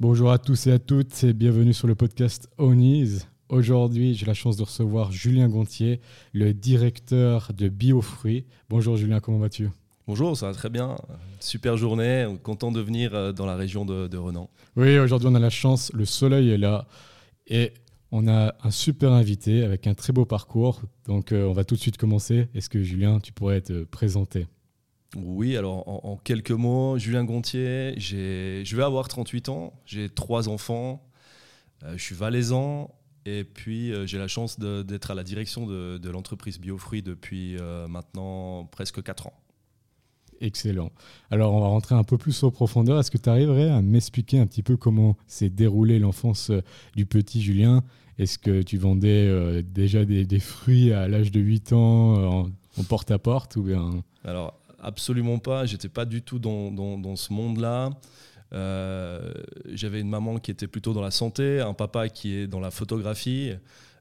Bonjour à tous et à toutes et bienvenue sur le podcast Ownies. Aujourd'hui, j'ai la chance de recevoir Julien Gontier, le directeur de Biofruits. Bonjour Julien, comment vas-tu? Bonjour, ça va très bien. Super journée, content de venir euh, dans la région de, Renan. Oui, aujourd'hui on a la chance, le soleil est là et on a un super invité avec un très beau parcours. Donc euh, on va tout de suite commencer. Est-ce que Julien, tu pourrais te présenter? Oui, alors en, quelques mots, Julien Gontier, je vais avoir 38 ans, j'ai trois enfants, euh, je suis valaisan et puis euh, j'ai la chance d'être à la direction de, l'entreprise Biofruits depuis euh, maintenant presque 4 ans. Excellent. Alors on va rentrer un peu plus en profondeur. Est-ce que tu arriverais à m'expliquer un petit peu comment s'est déroulée l'enfance du petit Julien? Est-ce que tu vendais déjà des, fruits à l'âge de 8 ans en, en porte-à-porte ou bien... Alors absolument pas. J'étais pas du tout dans, dans, ce monde-là. Euh, j'avais une maman qui était plutôt dans la santé, un papa qui est dans la photographie.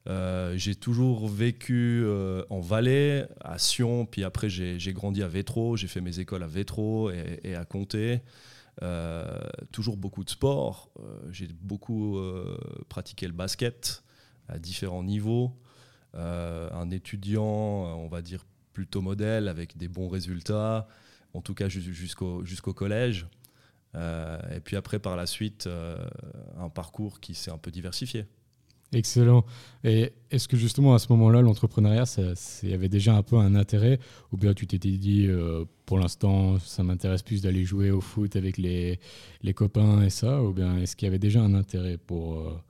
Euh, j'ai toujours vécu euh, en Valais, à Sion, puis après j'ai grandi à Vétro, j'ai fait mes écoles à Vétro et, et à Comté. toujours beaucoup de sport. j'ai beaucoup pratiqué le basket à différents niveaux. un étudiant, on va dire plutôt modèle, avec des bons résultats, en tout cas jusqu'au collège. Euh, et puis après, par la suite, euh, un parcours qui s'est un peu diversifié. Excellent. Et est-ce que justement à ce moment-là, l'entrepreneuriat, il y avait déjà un peu un intérêt Ou bien tu t'étais dit, euh, pour l'instant, ça m'intéresse plus d'aller jouer au foot avec les, les, copains et ça Ou bien est-ce qu'il y avait déjà un intérêt pour,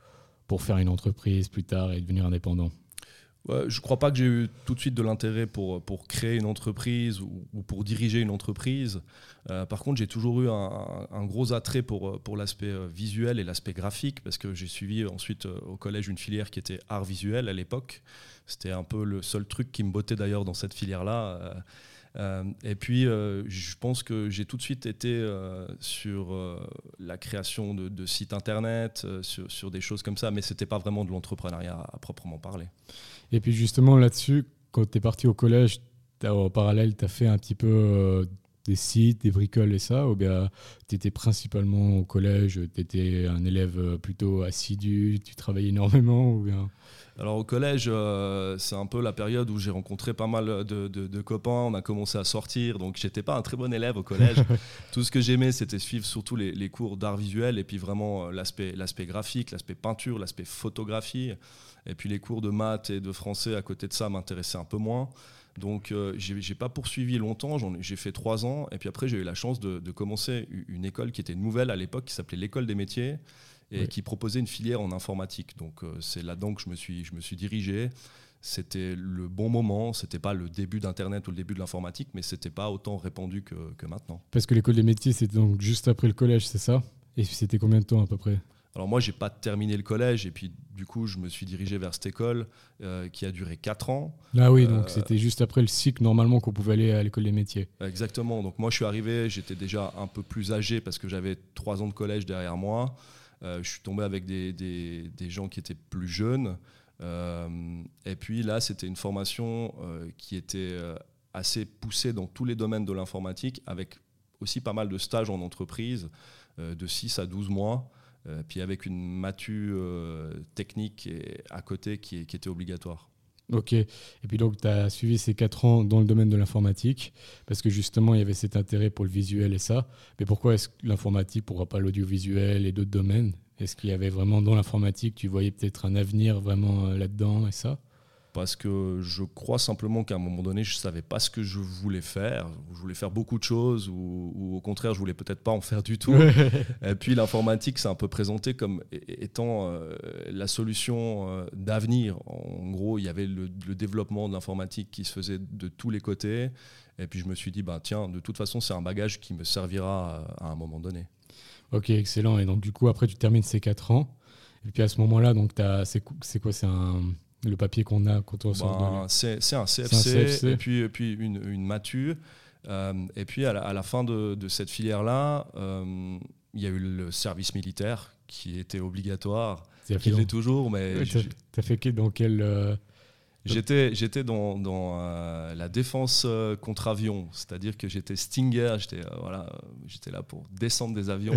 pour faire une entreprise plus tard et devenir indépendant? Je ne crois pas que j'ai eu tout de suite de l'intérêt pour, pour créer une entreprise ou, pour diriger une entreprise. Euh, par contre, j'ai toujours eu un, gros attrait pour, pour l'aspect euh, visuel et l'aspect graphique parce que j'ai suivi ensuite euh, au collège une filière qui était art visuel à l'époque. C'était un peu le seul truc qui me bottait d'ailleurs dans cette filière-là. et puis, je pense que j'ai tout de suite été sur la création de, sites internet, sur, sur, des choses comme ça, mais ce n'était pas vraiment de l'entrepreneuriat à proprement parler. Et puis justement là-dessus, quand tu es parti au collège, en parallèle, tu as fait un petit peu euh, des sites, des bricoles et ça, ou bien tu étais principalement au collège, tu étais un élève euh, plutôt assidu, tu travaillais énormément ou bien? Alors au collège, euh, c'est un peu la période où j'ai rencontré pas mal de, copains, on a commencé à sortir, donc j'étais pas un très bon élève au collège. Tout ce que j'aimais, c'était suivre surtout les, les cours d'art visuel et puis vraiment l'aspect graphique, l'aspect peinture, l'aspect photographie. Et puis les cours de maths et de français à côté de ça m'intéressaient un peu moins. Donc euh, je j'ai pas poursuivi longtemps, j'ai fait trois ans. Et puis après, j'ai eu la chance de, commencer une école qui était nouvelle à l'époque, qui s'appelait l'école des métiers et qui proposait une filière en informatique. Donc euh, c'est là-dedans que je me suis, je me suis dirigé. C'était le bon moment, c'était pas le début d'Internet ou le début de l'informatique, mais c'était pas autant répandu que, que maintenant. Parce que l'école des métiers, c'était donc juste après le collège, c'est ça? Et c'était combien de temps à peu près? Alors moi, j'ai pas terminé le collège et puis du coup, je me suis dirigé vers cette école euh, qui a duré 4 ans. Ah oui, donc euh, c'était juste après le cycle normalement qu'on pouvait aller à l'école des métiers. Exactement. Donc moi, je suis arrivé, j'étais déjà un peu plus âgé parce que j'avais 3 ans de collège derrière moi. Euh, je suis tombé avec des, des, des, gens qui étaient plus jeunes. et puis là, c'était une formation qui était assez poussée dans tous les domaines de l'informatique avec aussi pas mal de stages en entreprise de 6 à 12 mois. Euh, puis avec une matu euh, technique à côté qui, était obligatoire. Ok. Et puis donc, tu as suivi ces quatre ans dans le domaine de l'informatique, parce que justement, il y avait cet intérêt pour le visuel et ça. Mais pourquoi est-ce que l'informatique, pourquoi pas l'audiovisuel et d'autres domaines? Est-ce qu'il y avait vraiment dans l'informatique, tu voyais peut-être un avenir vraiment là-dedans et ça? Parce que je crois simplement qu'à un moment donné, je ne savais pas ce que je voulais faire. Je voulais faire beaucoup de choses ou, au contraire, je voulais peut-être pas en faire du tout. et puis l'informatique, c'est un peu présenté comme étant euh, la solution euh, d'avenir. En gros, il y avait le, développement de l'informatique qui se faisait de tous les côtés. Et puis je me suis dit, bah, tiens, de toute façon, c'est un bagage qui me servira à, un moment donné. Ok, excellent. Et donc du coup, après, tu termines ces 4 ans. Et puis à ce moment-là, donc c'est quoi? C'est un le papier qu'on a quand on sort ben, C'est un, CFC, et puis, et puis une, une matu. Euh, et puis à la, fin de, de cette filière-là, euh, il y a eu le service militaire qui était obligatoire, qui l'est toujours. Mais tu as, fait dans quel euh, J'étais, j'étais dans, dans la défense contre avion, c'est-à-dire que j'étais Stinger, j'étais voilà, j'étais là pour descendre des avions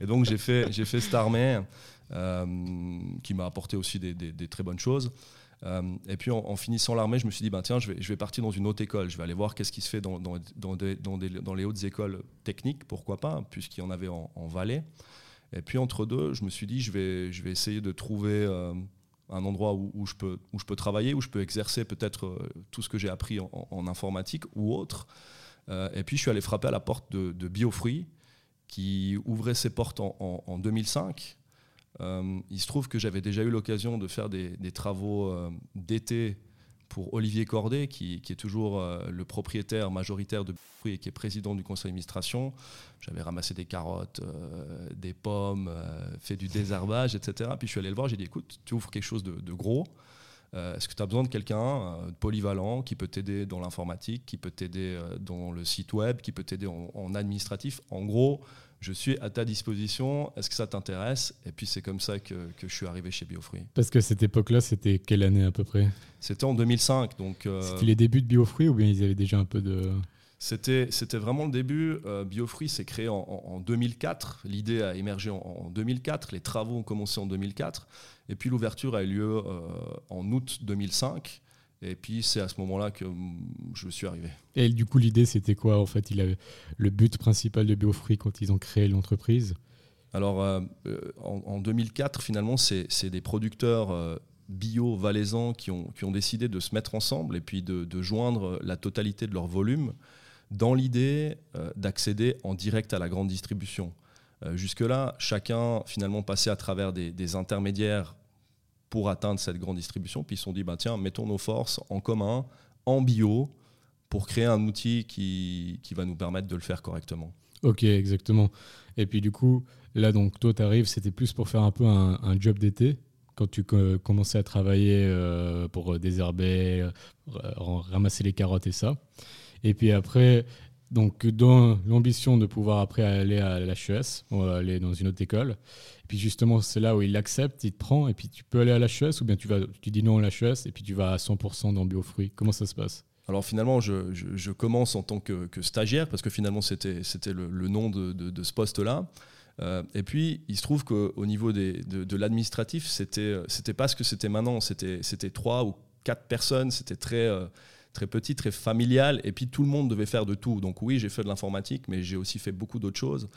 et donc j'ai fait, j'ai fait. Euh, qui m'a apporté aussi des, très bonnes choses. Euh, et puis en, finissant l'armée, je me suis dit, ben, tiens, je vais, je vais partir dans une haute école. Je vais aller voir qu'est-ce qui se fait dans, dans, dans, les hautes écoles techniques, pourquoi pas, puisqu'il y en avait en, en, Valais. Et puis entre deux, je me suis dit, je vais, je vais essayer de trouver euh, un endroit où, je peux, où je travailler, où je peux exercer peut-être tout ce que j'ai appris en, informatique ou autre. et puis je suis allé frapper à la porte de, de Biofruit, qui ouvrait ses portes en, en 2005. Euh, il se trouve que j'avais déjà eu l'occasion de faire des, travaux euh, d'été pour Olivier Cordet, qui, est toujours euh, le propriétaire majoritaire de fruits et qui est président du conseil d'administration. J'avais ramassé des carottes, des pommes, fait du désherbage, etc. Puis je suis allé le voir, j'ai dit écoute, tu ouvres quelque chose de, gros. Est-ce que tu as besoin de quelqu'un de polyvalent qui peut t'aider dans l'informatique, qui peut t'aider dans le site web, qui peut t'aider en, administratif? En gros, je suis à ta disposition, est-ce que ça t'intéresse? Et puis c'est comme ça que, que, je suis arrivé chez Biofruit. Parce que cette époque-là, c'était quelle année à peu près? C'était en 2005. Donc, euh, C'était les débuts de Biofruit ou bien ils avaient déjà un peu de... C'était, c'était vraiment le début. Euh, Biofruit s'est créé en, 2004. L'idée a émergé en, 2004. Les travaux ont commencé en 2004. Et puis l'ouverture a eu lieu euh, en août 2005. Et puis c'est à ce moment-là que mm, je suis arrivé. Et du coup, l'idée, c'était quoi En fait, il avait le but principal de Biofree quand ils ont créé l'entreprise? Alors, euh, euh, en, 2004, finalement, c'est des producteurs euh, bio valaisans qui ont, qui ont décidé de se mettre ensemble et puis de, de joindre la totalité de leur volume dans l'idée d'accéder en direct à la grande distribution. Jusque-là, chacun finalement passait à travers des, intermédiaires pour atteindre cette grande distribution. Puis ils se sont dit, bah, tiens, mettons nos forces en commun, en bio, pour créer un outil qui, qui va nous permettre de le faire correctement. Ok, exactement. Et puis du coup, là, donc, toi, tu arrives, c'était plus pour faire un peu un, job d'été, quand tu commençais à travailler euh, pour désherber, euh, ramasser les carottes et ça. Et puis après, donc, dans l'ambition de pouvoir après aller à l'HES, aller dans une autre école. Et puis justement, c'est là où il l'accepte, il te prend, et puis tu peux aller à l'HES ou bien tu, vas, tu dis non à l'HES et puis tu vas à 100% dans Biofruits. Comment ça se passe? Alors finalement, je, je, commence en tant que, stagiaire, parce que finalement c'était le, le nom de, de, ce poste-là. Euh, et puis, il se trouve qu'au niveau des, de, de l'administratif, c'était pas ce que c'était maintenant. C'était trois ou quatre personnes, c'était très... Euh, très petit, très familial, et puis tout le monde devait faire de tout. Donc oui, j'ai fait de l'informatique, mais j'ai aussi fait beaucoup d'autres choses.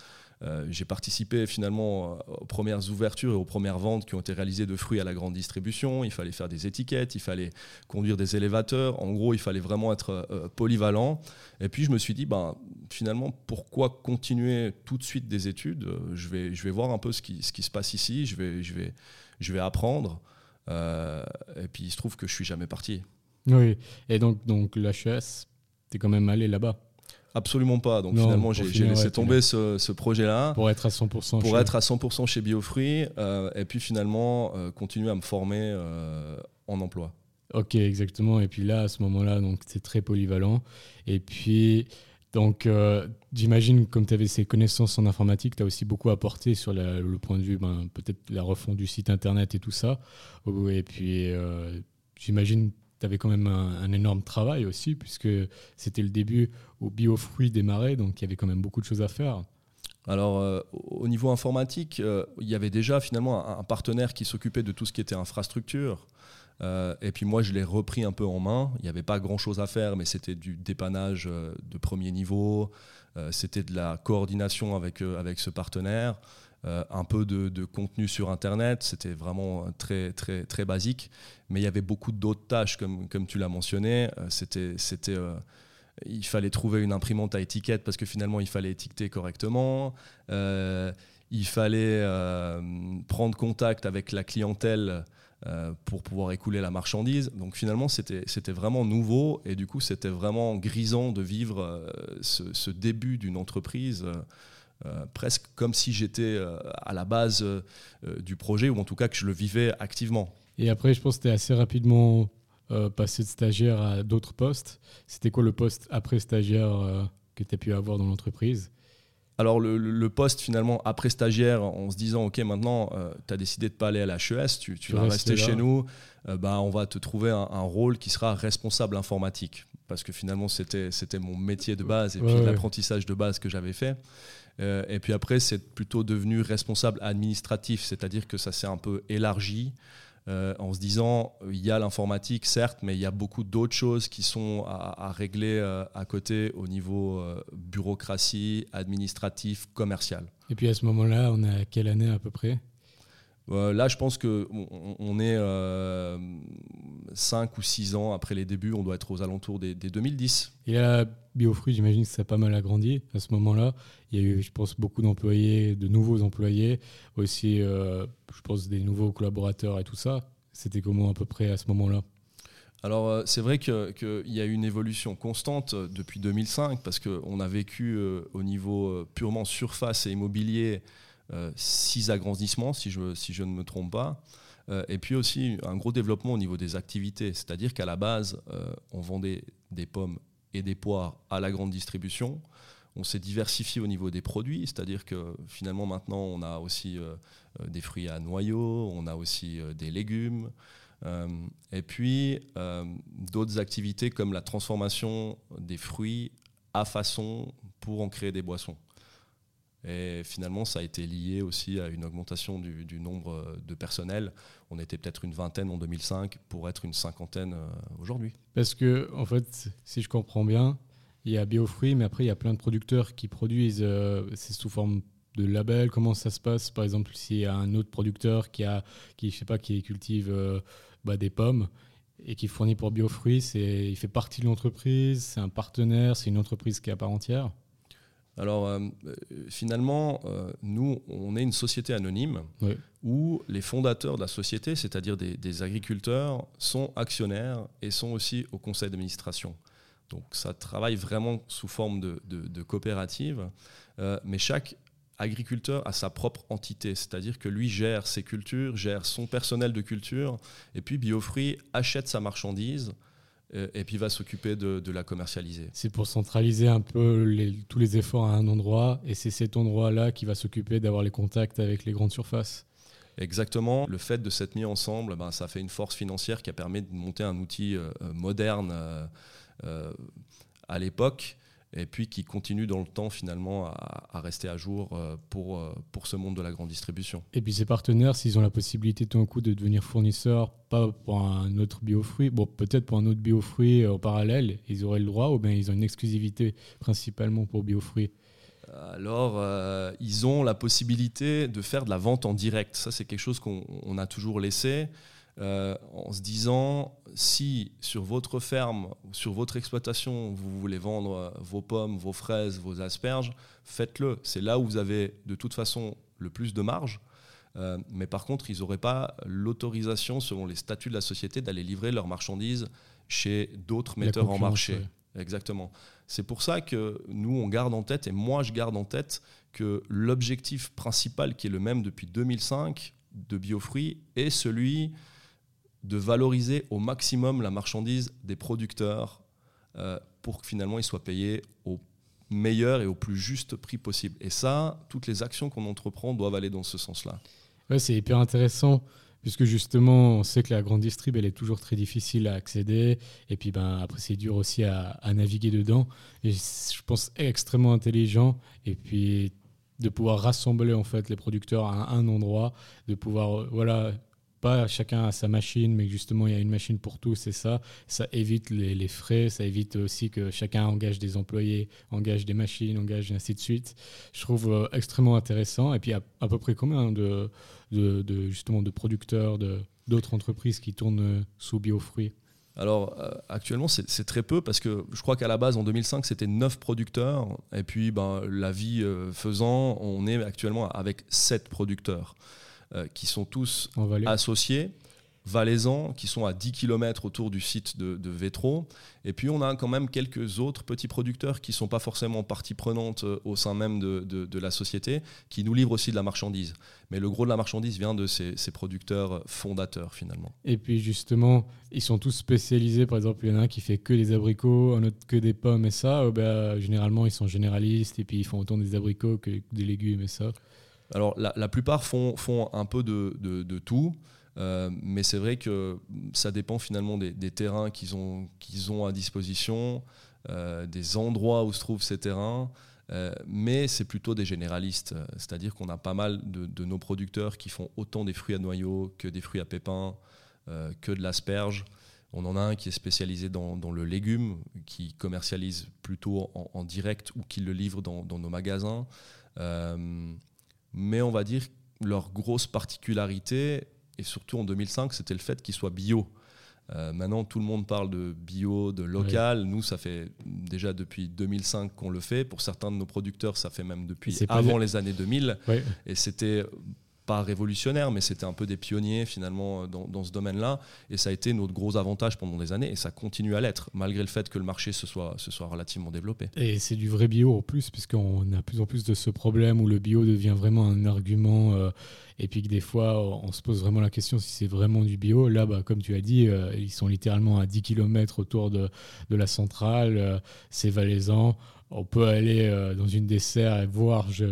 Euh, j'ai participé finalement euh, aux premières ouvertures et aux premières ventes qui ont été réalisées de fruits à la grande distribution. Il fallait faire des étiquettes, il fallait conduire des élévateurs. En gros, il fallait vraiment être euh, polyvalent. Et puis je me suis dit, ben, finalement, pourquoi continuer tout de suite des études? Je vais, je vais voir un peu ce qui, se passe ici, je vais, je vais, je vais apprendre. et puis il se trouve que je suis jamais parti. Oui, et donc, donc l'HES, tu es quand même allé là-bas Absolument pas. Donc finalement, j'ai laissé tomber ce, projet-là. Pour être à 100%. Pour être à 100% chez Biofruit. Euh, et puis finalement, euh, continuer à me former euh, en emploi. Ok, exactement. Et puis là, à ce moment-là, donc c'est très polyvalent. Et puis, donc, j'imagine, comme tu avais ces connaissances en informatique, tu as aussi beaucoup apporté sur le point de vue, ben, peut-être la refonte du site internet et tout ça. Et puis, j'imagine tu avais quand même un, énorme travail aussi, puisque c'était le début où Biofruit démarrait, donc il y avait quand même beaucoup de choses à faire. Alors, euh, au niveau informatique, euh, il y avait déjà finalement un, partenaire qui s'occupait de tout ce qui était infrastructure. Euh, et puis moi, je l'ai repris un peu en main. Il n'y avait pas grand-chose à faire, mais c'était du dépannage de premier niveau, c'était de la coordination avec, avec ce partenaire. Un peu de, contenu sur Internet. C'était vraiment très, très, très basique. Mais il y avait beaucoup d'autres tâches, comme, comme tu l'as mentionné. C'était, c'était, il fallait trouver une imprimante à étiquette parce que finalement, il fallait étiqueter correctement. il fallait prendre contact avec la clientèle euh, pour pouvoir écouler la marchandise. Donc finalement, c'était vraiment nouveau et du coup, c'était vraiment grisant de vivre euh, ce, début d'une entreprise. Euh, presque comme si j'étais à la base du projet, ou en tout cas que je le vivais activement. Et après, je pense que tu es assez rapidement passé de stagiaire à d'autres postes. C'était quoi le poste après stagiaire que tu as pu avoir dans l'entreprise? Alors le, poste finalement après stagiaire en se disant ok maintenant euh, tu as décidé de pas aller à la HES, tu, vas rester chez nous, euh, bah, on va te trouver un, rôle qui sera responsable informatique parce que finalement c'était mon métier de base et puis l'apprentissage de base que j'avais fait. Euh, et puis après c'est plutôt devenu responsable administratif, c'est-à-dire que ça s'est un peu élargi. Euh, en se disant il y a l'informatique certes, mais il y a beaucoup d'autres choses qui sont à, régler euh, à côté au niveau bureaucratie, administratif, commercial. Et puis à ce moment-là, on est à quelle année à peu près? Là, je pense qu'on on est 5 ou 6 ans après les débuts, on doit être aux alentours des, 2010. Et à Biofruit, j'imagine que ça a pas mal agrandi à ce moment-là. Il y a eu, je pense, beaucoup d'employés, de nouveaux employés, aussi, euh, je pense, des nouveaux collaborateurs et tout ça. C'était comment à peu près à ce moment-là? Alors euh, c'est vrai qu'il y a eu une évolution constante euh, depuis 2005 parce qu'on a vécu au niveau purement surface et immobilier six agrandissements si je, si je ne me trompe pas. et puis aussi un gros développement au niveau des activités, c'est-à-dire qu'à la base on vendait des pommes et des poires à la grande distribution. On s'est diversifié au niveau des produits, c'est-à-dire que finalement maintenant on a aussi euh, euh, des fruits à noyaux, on a aussi euh, des légumes, et puis d'autres activités comme la transformation des fruits à façon pour en créer des boissons. Et finalement, ça a été lié aussi à une augmentation du, nombre de personnel. On était peut-être une vingtaine en 2005 pour être une cinquantaine euh, aujourd'hui. Parce que, en fait, si je comprends bien, il y a Biofruit, mais après, il y a plein de producteurs qui produisent, euh, c'est sous forme de label. Comment ça se passe? Par exemple, s'il y a un autre producteur qui, a, qui, je sais pas, qui cultive euh, bah, des pommes et qui fournit pour Biofruit, il fait partie de l'entreprise, c'est un partenaire, c'est une entreprise qui est à part entière? Alors euh, finalement, euh, nous, on est une société anonyme où les fondateurs de la société, c'est-à-dire des, agriculteurs, sont actionnaires et sont aussi au conseil d'administration. Donc ça travaille vraiment sous forme de, coopérative, euh, mais chaque agriculteur a sa propre entité, c'est-à-dire que lui gère ses cultures, gère son personnel de culture, et puis Biofruit achète sa marchandise euh, et puis va s'occuper de, la commercialiser. C'est pour centraliser un peu tous les efforts à un endroit, et c'est cet endroit-là qui va s'occuper d'avoir les contacts avec les grandes surfaces. Exactement. Le fait de s'être mis ensemble, ben, ça fait une force financière qui a permis de monter un outil euh, moderne euh, à l'époque et puis qui continue dans le temps finalement à, rester à jour euh, pour, euh, pour ce monde de la grande distribution. Et puis ces partenaires, s'ils ont la possibilité tout d'un coup de devenir fournisseurs, pas pour un autre biofruit, bon peut-être pour un autre biofruit en parallèle, ils auraient le droit ou bien ils ont une exclusivité principalement pour biofruits? Alors, euh, ils ont la possibilité de faire de la vente en direct. Ça, c'est quelque chose qu'on a toujours laissé. Euh, en se disant si sur votre ferme, sur votre exploitation, vous voulez vendre euh, vos pommes, vos fraises, vos asperges, faites-le. C'est là où vous avez de toute façon le plus de marge. Euh, mais par contre, ils n'auraient pas l'autorisation, selon les statuts de la société, d'aller livrer leurs marchandises chez d'autres metteurs en marché. Exactement. C'est pour ça que nous, on garde en tête, et moi, je garde en tête que l'objectif principal, qui est le même depuis 2005 de Biofruits, est celui de valoriser au maximum la marchandise des producteurs euh, pour que finalement ils soient payés au meilleur et au plus juste prix possible. Et ça, toutes les actions qu'on entreprend doivent aller dans ce sens-là. Ouais, c'est hyper intéressant puisque justement, on sait que la grande distrib, elle est toujours très difficile à accéder, et puis ben, après, c'est dur aussi à, naviguer dedans. Et je pense extrêmement intelligent, et puis de pouvoir rassembler en fait les producteurs à un endroit, de pouvoir, voilà, pas chacun a sa machine, mais justement il y a une machine pour tous, c'est ça. Ça évite les, frais, ça évite aussi que chacun engage des employés, engage des machines, engage ainsi de suite. Je trouve euh, extrêmement intéressant. Et puis à, à peu près combien de, de, justement de producteurs, d'autres entreprises qui tournent euh, sous biofruits? Alors euh, actuellement c'est très peu parce que je crois qu'à la base en 2005 c'était 9 producteurs et puis ben, la vie faisant on est actuellement avec 7 producteurs. Euh, qui sont tous associés valaisans qui sont à 10 km autour du site de, de Vétro. Et puis on a quand même quelques autres petits producteurs qui ne sont pas forcément partie prenante euh, au sein même de, de, la société, qui nous livrent aussi de la marchandise. Mais le gros de la marchandise vient de ces, ces, producteurs fondateurs finalement. Et puis justement, ils sont tous spécialisés. Par exemple, il y en a un qui fait que des abricots, un autre que des pommes et ça. Ben, généralement, ils sont généralistes et puis ils font autant des abricots que des légumes et ça. Alors la, plupart font, font, un peu de, tout. Euh, mais c'est vrai que ça dépend finalement des, terrains qu'ils ont, qu'ils ont à disposition, euh, des endroits où se trouvent ces terrains. Euh, mais c'est plutôt des généralistes, c'est-à-dire qu'on a pas mal de, nos producteurs qui font autant des fruits à noyaux que des fruits à pépins, que de l'asperge. On en a un qui est spécialisé dans, le légume, qui commercialise plutôt en, direct ou qui le livre dans, nos magasins mais on va dire leur grosse particularité, et surtout en 2005, c'était le fait qu'ils soient bio. Euh, maintenant, tout le monde parle de bio, de local. Nous, ça fait déjà depuis 2005 qu'on le fait. Pour certains de nos producteurs, ça fait même depuis avant les années 2000. Et c'était pas révolutionnaire, mais c'était un peu des pionniers finalement dans, dans ce domaine-là. Et ça a été notre gros avantage pendant des années, et ça continue à l'être, malgré le fait que le marché se soit, se soit relativement développé. Et c'est du vrai bio en plus, puisqu'on a plus en plus de ce problème où le bio devient vraiment un argument, euh, et puis que des fois, on se pose vraiment la question si c'est vraiment du bio. Là, bah, comme tu as dit, euh, ils sont littéralement à 10 km autour de, de la centrale, euh, c'est valaisant on peut aller euh, dans une dessert et voir je,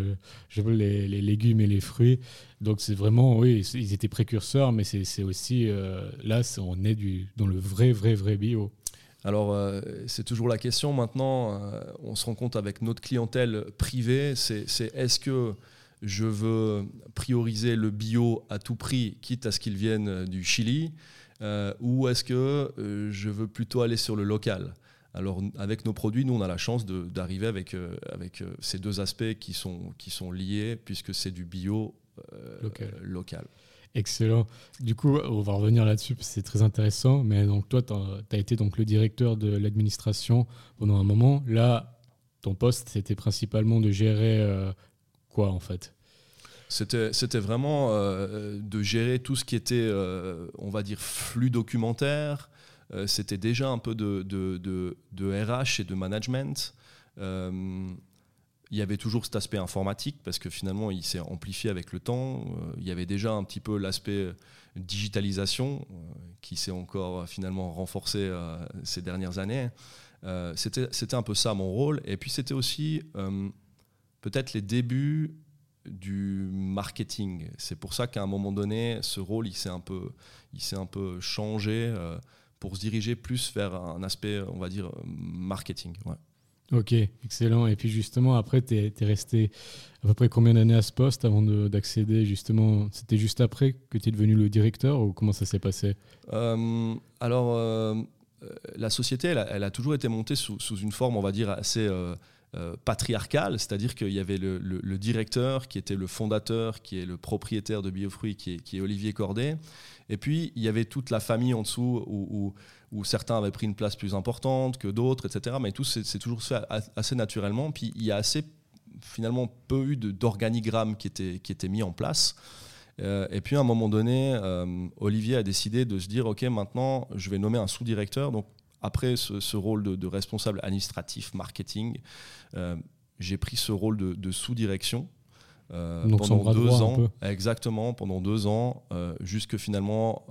veux les, légumes et les fruits. Donc c'est vraiment, oui, ils étaient précurseurs, mais c'est aussi, euh, là, on est du, dans le vrai, vrai, vrai bio. Alors, euh, c'est toujours la question maintenant, on se rend compte avec notre clientèle privée, c'est est-ce que je veux prioriser le bio à tout prix, quitte à ce qu'il vienne du Chili, ou est-ce que je veux plutôt aller sur le local? Alors avec nos produits, nous on a la chance d'arriver avec, euh, avec euh, ces deux aspects qui sont, qui sont liés puisque c'est du bio euh, local. Excellent. Du coup, on va revenir là-dessus, c'est très intéressant. Mais donc toi, tu as, été donc le directeur de l'administration pendant un moment. Là, ton poste, c'était principalement de gérer quoi en fait? C'était vraiment de gérer tout ce qui était, on va dire, flux documentaire, euh, c'était déjà un peu de, de, RH et de management. Euh, il y avait toujours cet aspect informatique parce que finalement il s'est amplifié avec le temps. Euh, il y avait déjà un petit peu l'aspect digitalisation qui s'est encore finalement renforcé ces dernières années. c'était un peu ça mon rôle. Et puis c'était aussi peut-être les débuts du marketing. C'est pour ça qu'à un moment donné, ce rôle il s'est un il s'est un peu changé pour se diriger plus vers un aspect, on va dire, marketing. Ok, excellent. Et puis justement, après, tu es, resté à peu près combien d'années à ce poste avant d'accéder justement C'était juste après que tu es devenu le directeur ou comment ça s'est passé? Euh, Alors, euh, la société, elle a, toujours été montée sous, une forme, on va dire, assez euh, patriarcale, c'est-à-dire qu'il y avait le, directeur qui était le fondateur, qui est le propriétaire de Biofruits, qui est, qui est Olivier Cordet. Et puis, il y avait toute la famille en dessous où, certains avaient pris une place plus importante que d'autres, etc. Mais tout c'est toujours fait assez naturellement. Puis, il y a assez, finalement, peu eu d'organigramme qui était, qui était mis en place. Euh, et puis, à un moment donné, euh, Olivier a décidé de se dire, OK, maintenant, je vais nommer un sous-directeur. Après ce, rôle de, responsable administratif, marketing, euh, j'ai pris ce rôle de, de sous-direction euh, pendant deux ans, exactement, pendant deux ans, euh, jusque finalement,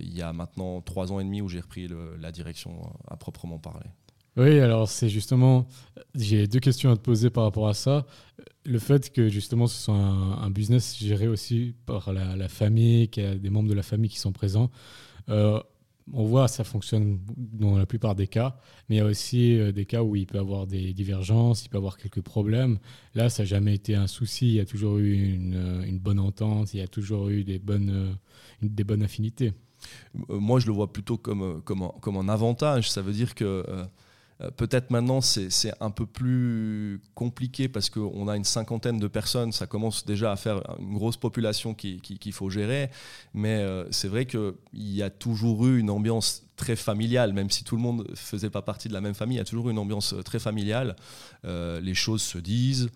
il y a maintenant trois ans et demi où j'ai repris la direction à proprement parler. Oui, alors c'est justement, j'ai deux questions à te poser par rapport à ça. Le fait que justement ce soit un, business géré aussi par la, famille, qu'il y a des membres de la famille qui sont présents. On voit ça fonctionne dans la plupart des cas, mais il y a aussi des cas où il peut avoir des divergences, il peut avoir quelques problèmes. Là, ça n'a jamais été un souci, il y a toujours eu une, bonne entente, il y a toujours eu des bonnes, des bonnes affinités. Moi, je le vois plutôt comme, comme, un avantage. Ça veut dire que euh, peut-être maintenant c'est un peu plus compliqué parce qu'on a une cinquantaine de personnes, ça commence déjà à faire une grosse population qu'il qui, faut gérer, mais euh, c'est vrai qu'il y a toujours eu une ambiance très familiale, même si tout le monde ne faisait pas partie de la même famille, il y a toujours eu une ambiance très familiale. Euh, les choses se disent,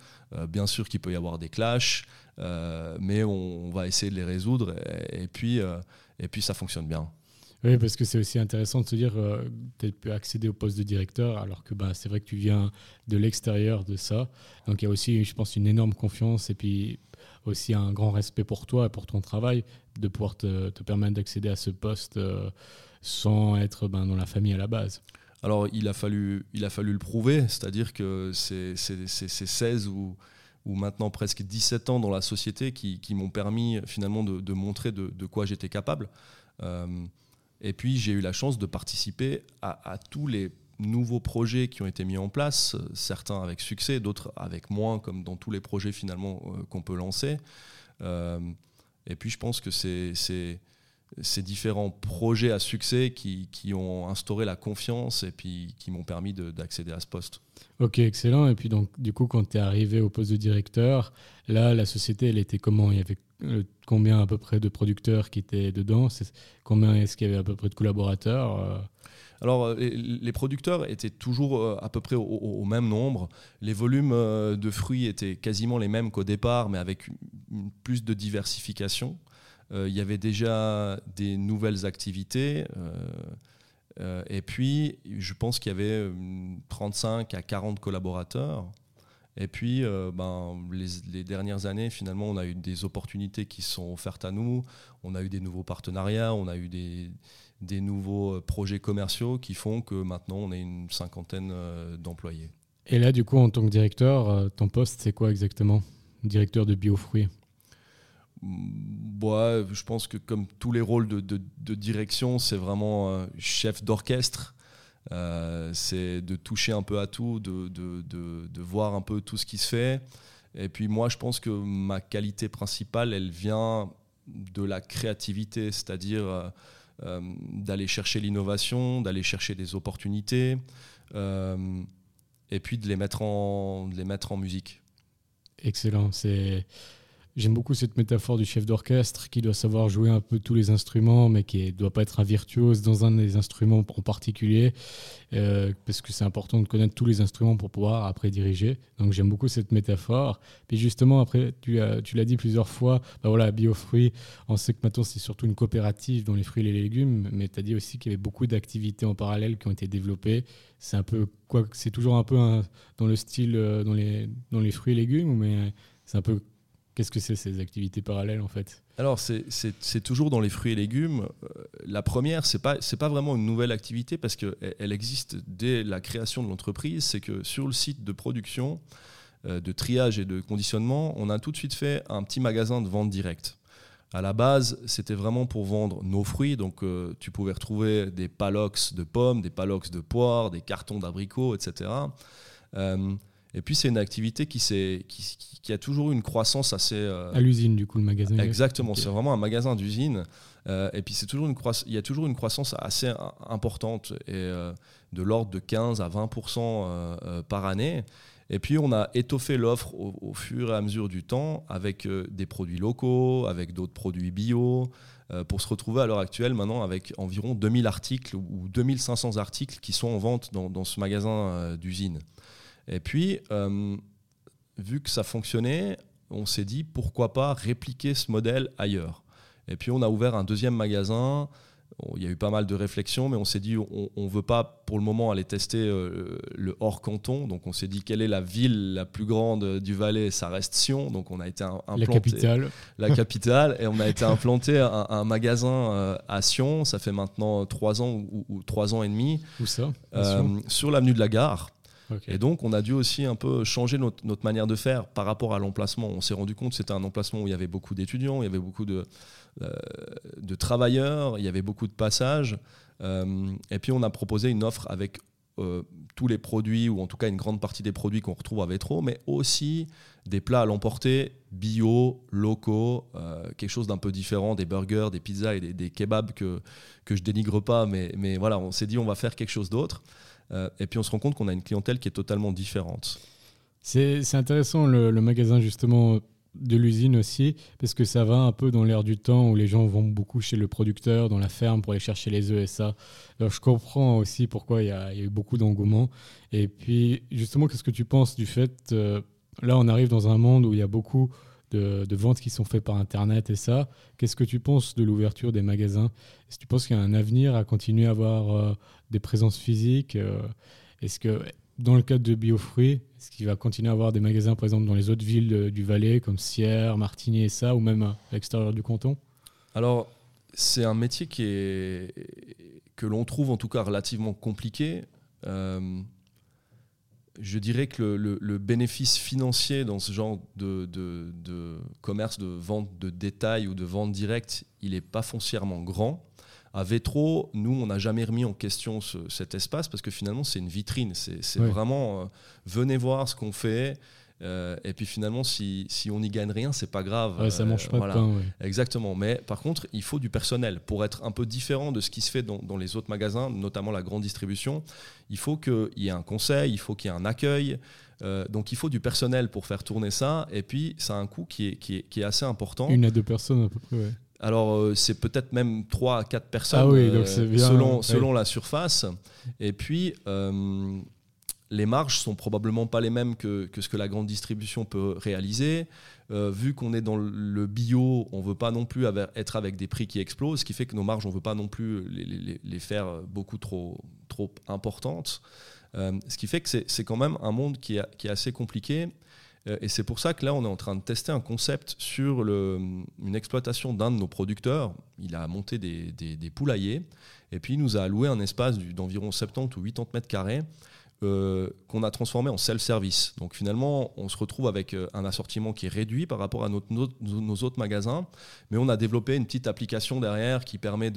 bien sûr qu'il peut y avoir des clashs, mais on, va essayer de les résoudre. Et puis, et puis ça fonctionne bien. Oui, parce que c'est aussi intéressant de se dire euh, tu peux accéder au poste de directeur, alors que bah, c'est vrai que tu viens de l'extérieur de ça. Donc il y a aussi, je pense, une énorme confiance et puis aussi un grand respect pour toi et pour ton travail de pouvoir te, permettre d'accéder à ce poste euh, sans être ben, dans la famille à la base. Alors il a fallu, il a fallu le prouver, c'est-à-dire que c'est 16 ou, ou maintenant presque 17 ans dans la société qui, qui m'ont permis finalement de, montrer de, de quoi j'étais capable. Euh, et puis j'ai eu la chance de participer à, tous les nouveaux projets qui ont été mis en place, certains avec succès, d'autres avec moins, comme dans tous les projets finalement euh, qu'on peut lancer. Euh, et puis je pense que c'est ces différents projets à succès qui, qui, ont instauré la confiance et puis qui m'ont permis d'accéder à ce poste. Ok, excellent. Et puis donc du coup, quand tu es arrivé au poste de directeur, là, la société, elle était comment? Il y avait euh, combien à peu près de producteurs qui étaient dedans Combien est-ce qu'il y avait à peu près de collaborateurs euh? alors, euh, les producteurs étaient toujours à peu près au, même nombre. Les volumes de fruits étaient quasiment les mêmes qu'au départ, mais avec plus de diversification. il y avait déjà des nouvelles activités. et puis, je pense qu'il y avait 35 à 40 collaborateurs. Et puis, euh, ben, les, dernières années, finalement, on a eu des opportunités qui sont offertes à nous. On a eu des nouveaux partenariats, on a eu des, des nouveaux euh, projets commerciaux qui font que maintenant, on est une cinquantaine euh, d'employés. Et là, du coup, en tant que directeur, ton poste, c'est quoi exactement? Directeur de biofruits? Mmh, Je pense que comme tous les rôles de, de direction, c'est vraiment chef d'orchestre. Euh, c'est de toucher un peu à tout, de, de, de, voir un peu tout ce qui se fait. Et puis moi, je pense que ma qualité principale, elle vient de la créativité, c'est-à-dire euh, euh, d'aller chercher l'innovation, d'aller chercher des opportunités, et puis de les mettre en, de les mettre en musique. Excellent. C'est J'aime beaucoup cette métaphore du chef d'orchestre qui doit savoir jouer un peu tous les instruments, mais qui ne doit pas être un virtuose dans un des instruments en particulier, euh, parce que c'est important de connaître tous les instruments pour pouvoir après diriger. Donc j'aime beaucoup cette métaphore. Puis justement, après, tu, l'as dit plusieurs fois, bah voilà, on sait que maintenant c'est surtout une coopérative dans les fruits et les légumes, mais tu as dit aussi qu'il y avait beaucoup d'activités en parallèle qui ont été développées. C'est un peu quoi C'est toujours un peu dans le style euh, dans les fruits et légumes, mais c'est un peu Qu'est-ce que c'est ces activités parallèles en fait Alors c'est toujours dans les fruits et légumes. Euh, la première, c'est pas pas vraiment une nouvelle activité parce qu'elle elle existe dès la création de l'entreprise. C'est que sur le site de production, euh, de triage et de conditionnement, on a tout de suite fait un petit magasin de vente directe. À la base, c'était vraiment pour vendre nos fruits. Donc, euh, tu pouvais retrouver des palox de pommes, des palox de poires, des cartons d'abricots, etc. Et puis c'est une activité qui, qui, qui, a toujours eu une croissance assez... Euh, à l'usine du coup le magasin. Exactement, c'est vraiment un magasin d'usine. Euh, et puis c'est toujours une il y a toujours une croissance assez importante et euh, de l'ordre de 15 à 20% par année. Et puis on a étoffé l'offre au, fur et à mesure du temps avec des produits locaux, avec d'autres produits bio, pour se retrouver à l'heure actuelle maintenant avec environ 2000 articles ou 2500 articles qui sont en vente dans, dans ce magasin d'usine. Et puis, euh, vu que ça fonctionnait, on s'est dit pourquoi pas répliquer ce modèle ailleurs. Et puis on a ouvert un deuxième magasin. Il y a eu pas mal de réflexions, mais on s'est dit on ne veut pas pour le moment aller tester euh, le hors canton. Donc on s'est dit quelle est la ville la plus grande du Valais? Ça reste Sion. Donc on a été implanté la capitale. La capitale et on a été implanté un, magasin euh, à Sion. Ça fait maintenant trois ans ou, trois ans et demi. Où ça? Sur l'avenue de la Gare. Et donc, on a dû aussi un peu changer notre, manière de faire par rapport à l'emplacement. On s'est rendu compte que c'était un emplacement où il y avait beaucoup d'étudiants, il y avait beaucoup de, euh, de travailleurs, il y avait beaucoup de passages. et puis on a proposé une offre avec tous les produits, ou en tout cas une grande partie des produits qu'on retrouve à Vétro, mais aussi des plats à l'emporter bio, locaux, euh, quelque chose d'un peu différent, des burgers, des pizzas et des, kebabs que, que je dénigre pas, mais, mais voilà, on s'est dit on va faire quelque chose d'autre. Euh, et puis on se rend compte qu'on a une clientèle qui est totalement différente. C'est intéressant le, magasin justement de l'usine aussi, parce que ça va un peu dans l'air du temps où les gens vont beaucoup chez le producteur, dans la ferme pour aller chercher les œufs et ça. Je comprends aussi pourquoi il y, a, eu beaucoup d'engouement. Et puis justement, qu'est-ce que tu penses du fait, euh, là on arrive dans un monde où il y a beaucoup de, ventes qui sont faites par Internet et ça. Qu'est-ce que tu penses de l'ouverture des magasins? Est-ce que tu penses qu'il y a un avenir à continuer à avoir euh, des présences physiques euh, Est-ce que dans le cadre de Biofruits, est-ce qu'il va continuer à avoir des magasins, par exemple, dans les autres villes du Valais, comme Sierre, Martigny et ça, ou même à l'extérieur du canton? Alors, c'est un métier qui est, que l'on trouve en tout cas relativement compliqué. Euh, je dirais que le, bénéfice financier dans ce genre de, de, commerce, de vente de détail ou de vente directe, il n'est pas foncièrement grand. À Vétro, nous, on n'a jamais remis en question cet espace parce que finalement, c'est une vitrine. C'est vraiment, euh, venez voir ce qu'on fait. Euh, et puis finalement, si, si on n'y gagne rien, c'est pas grave. Ouais, ça mange pas de pain. Exactement. Mais par contre, il faut du personnel pour être un peu différent de ce qui se fait dans, dans les autres magasins, notamment la grande distribution. Il faut qu'il y ait un conseil, il faut qu'il y ait un accueil. Euh, donc il faut du personnel pour faire tourner ça. Et puis, ça a un coût qui est, qui est, qui est assez important. Une à deux personnes à peu près. Ouais. Alors, euh, c'est peut-être même 3 à 4 personnes ah euh, selon, selon la surface. Et puis, euh, les marges sont probablement pas les mêmes que, ce que la grande distribution peut réaliser. vu qu'on est dans le bio, on veut pas non plus être avec des prix qui explosent, ce qui fait que nos marges, on veut pas non plus les, faire beaucoup trop, trop importantes. ce qui fait que c'est quand même un monde qui est assez compliqué. Euh, et c'est pour ça que là, on est en train de tester un concept sur une exploitation d'un de nos producteurs. Il a monté des, des, poulaillers et puis il nous a alloué un espace d'environ 70 ou 80 mètres carrés euh, qu'on a transformé en self-service. Donc finalement, on se retrouve avec euh, un assortiment qui est réduit par rapport à nos, autres magasins, mais on a développé une petite application derrière qui permet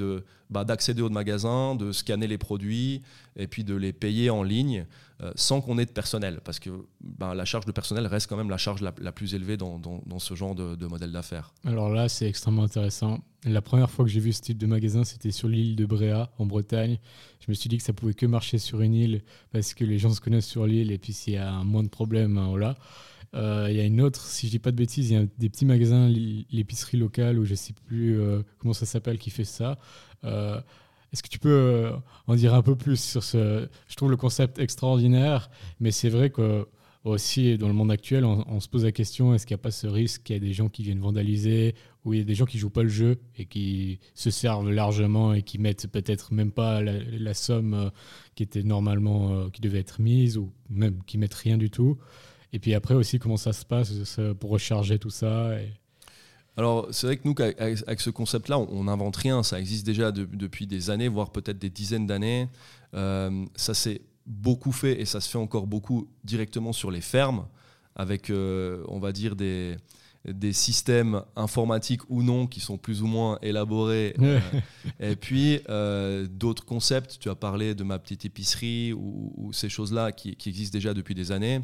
bah, d'accéder au magasin, de scanner les produits et puis de les payer en ligne euh, sans qu'on ait de personnel, parce que bah, la charge de personnel reste quand même la charge la, plus élevée dans, ce genre de, modèle d'affaires. Alors là, c'est extrêmement intéressant. La première fois que j'ai vu ce type de magasin, c'était sur l'île de Bréa, en Bretagne. Je me suis dit que ça pouvait que marcher sur une île parce que les gens se connaissent sur l'île et puis s'il y a moins de problèmes, hein, voilà. Euh, il y a une autre, si je dis pas de bêtises, il y a des petits magasins, l'épicerie locale, ou je sais plus euh, comment ça s'appelle, qui fait ça. Est-ce que tu peux en dire un peu plus sur ce Je trouve le concept extraordinaire, mais c'est vrai que aussi dans le monde actuel, on, se pose la question est-ce qu'il n'y a pas ce risque qu'il y a des gens qui viennent vandaliser ou il y a des gens qui jouent pas le jeu et qui se servent largement et qui mettent peut-être même pas la, somme euh, qui était normalement euh, qui devait être mise ou même qui mettent rien du tout. Et puis après aussi comment ça se passe pour recharger tout ça. Alors, c'est vrai que nous, avec ce concept-là, on n'invente rien. Ça existe déjà depuis des années, voire peut-être des dizaines d'années. Euh, ça s'est beaucoup fait et ça se fait encore beaucoup directement sur les fermes avec, euh, on va dire, des, des systèmes informatiques ou non qui sont plus ou moins élaborés. Euh, et puis euh, d'autres concepts, tu as parlé de ma petite épicerie ou, ces choses-là qui, qui, existent déjà depuis des années.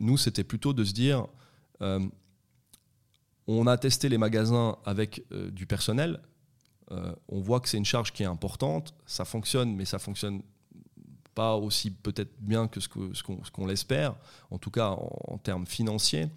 nous, c'était plutôt de se dire, on a testé les magasins avec du personnel. on voit que c'est une charge qui est importante, ça fonctionne, mais ça fonctionne pas aussi peut-être bien que ce qu'on ce l'espère, en tout cas en, termes financiers.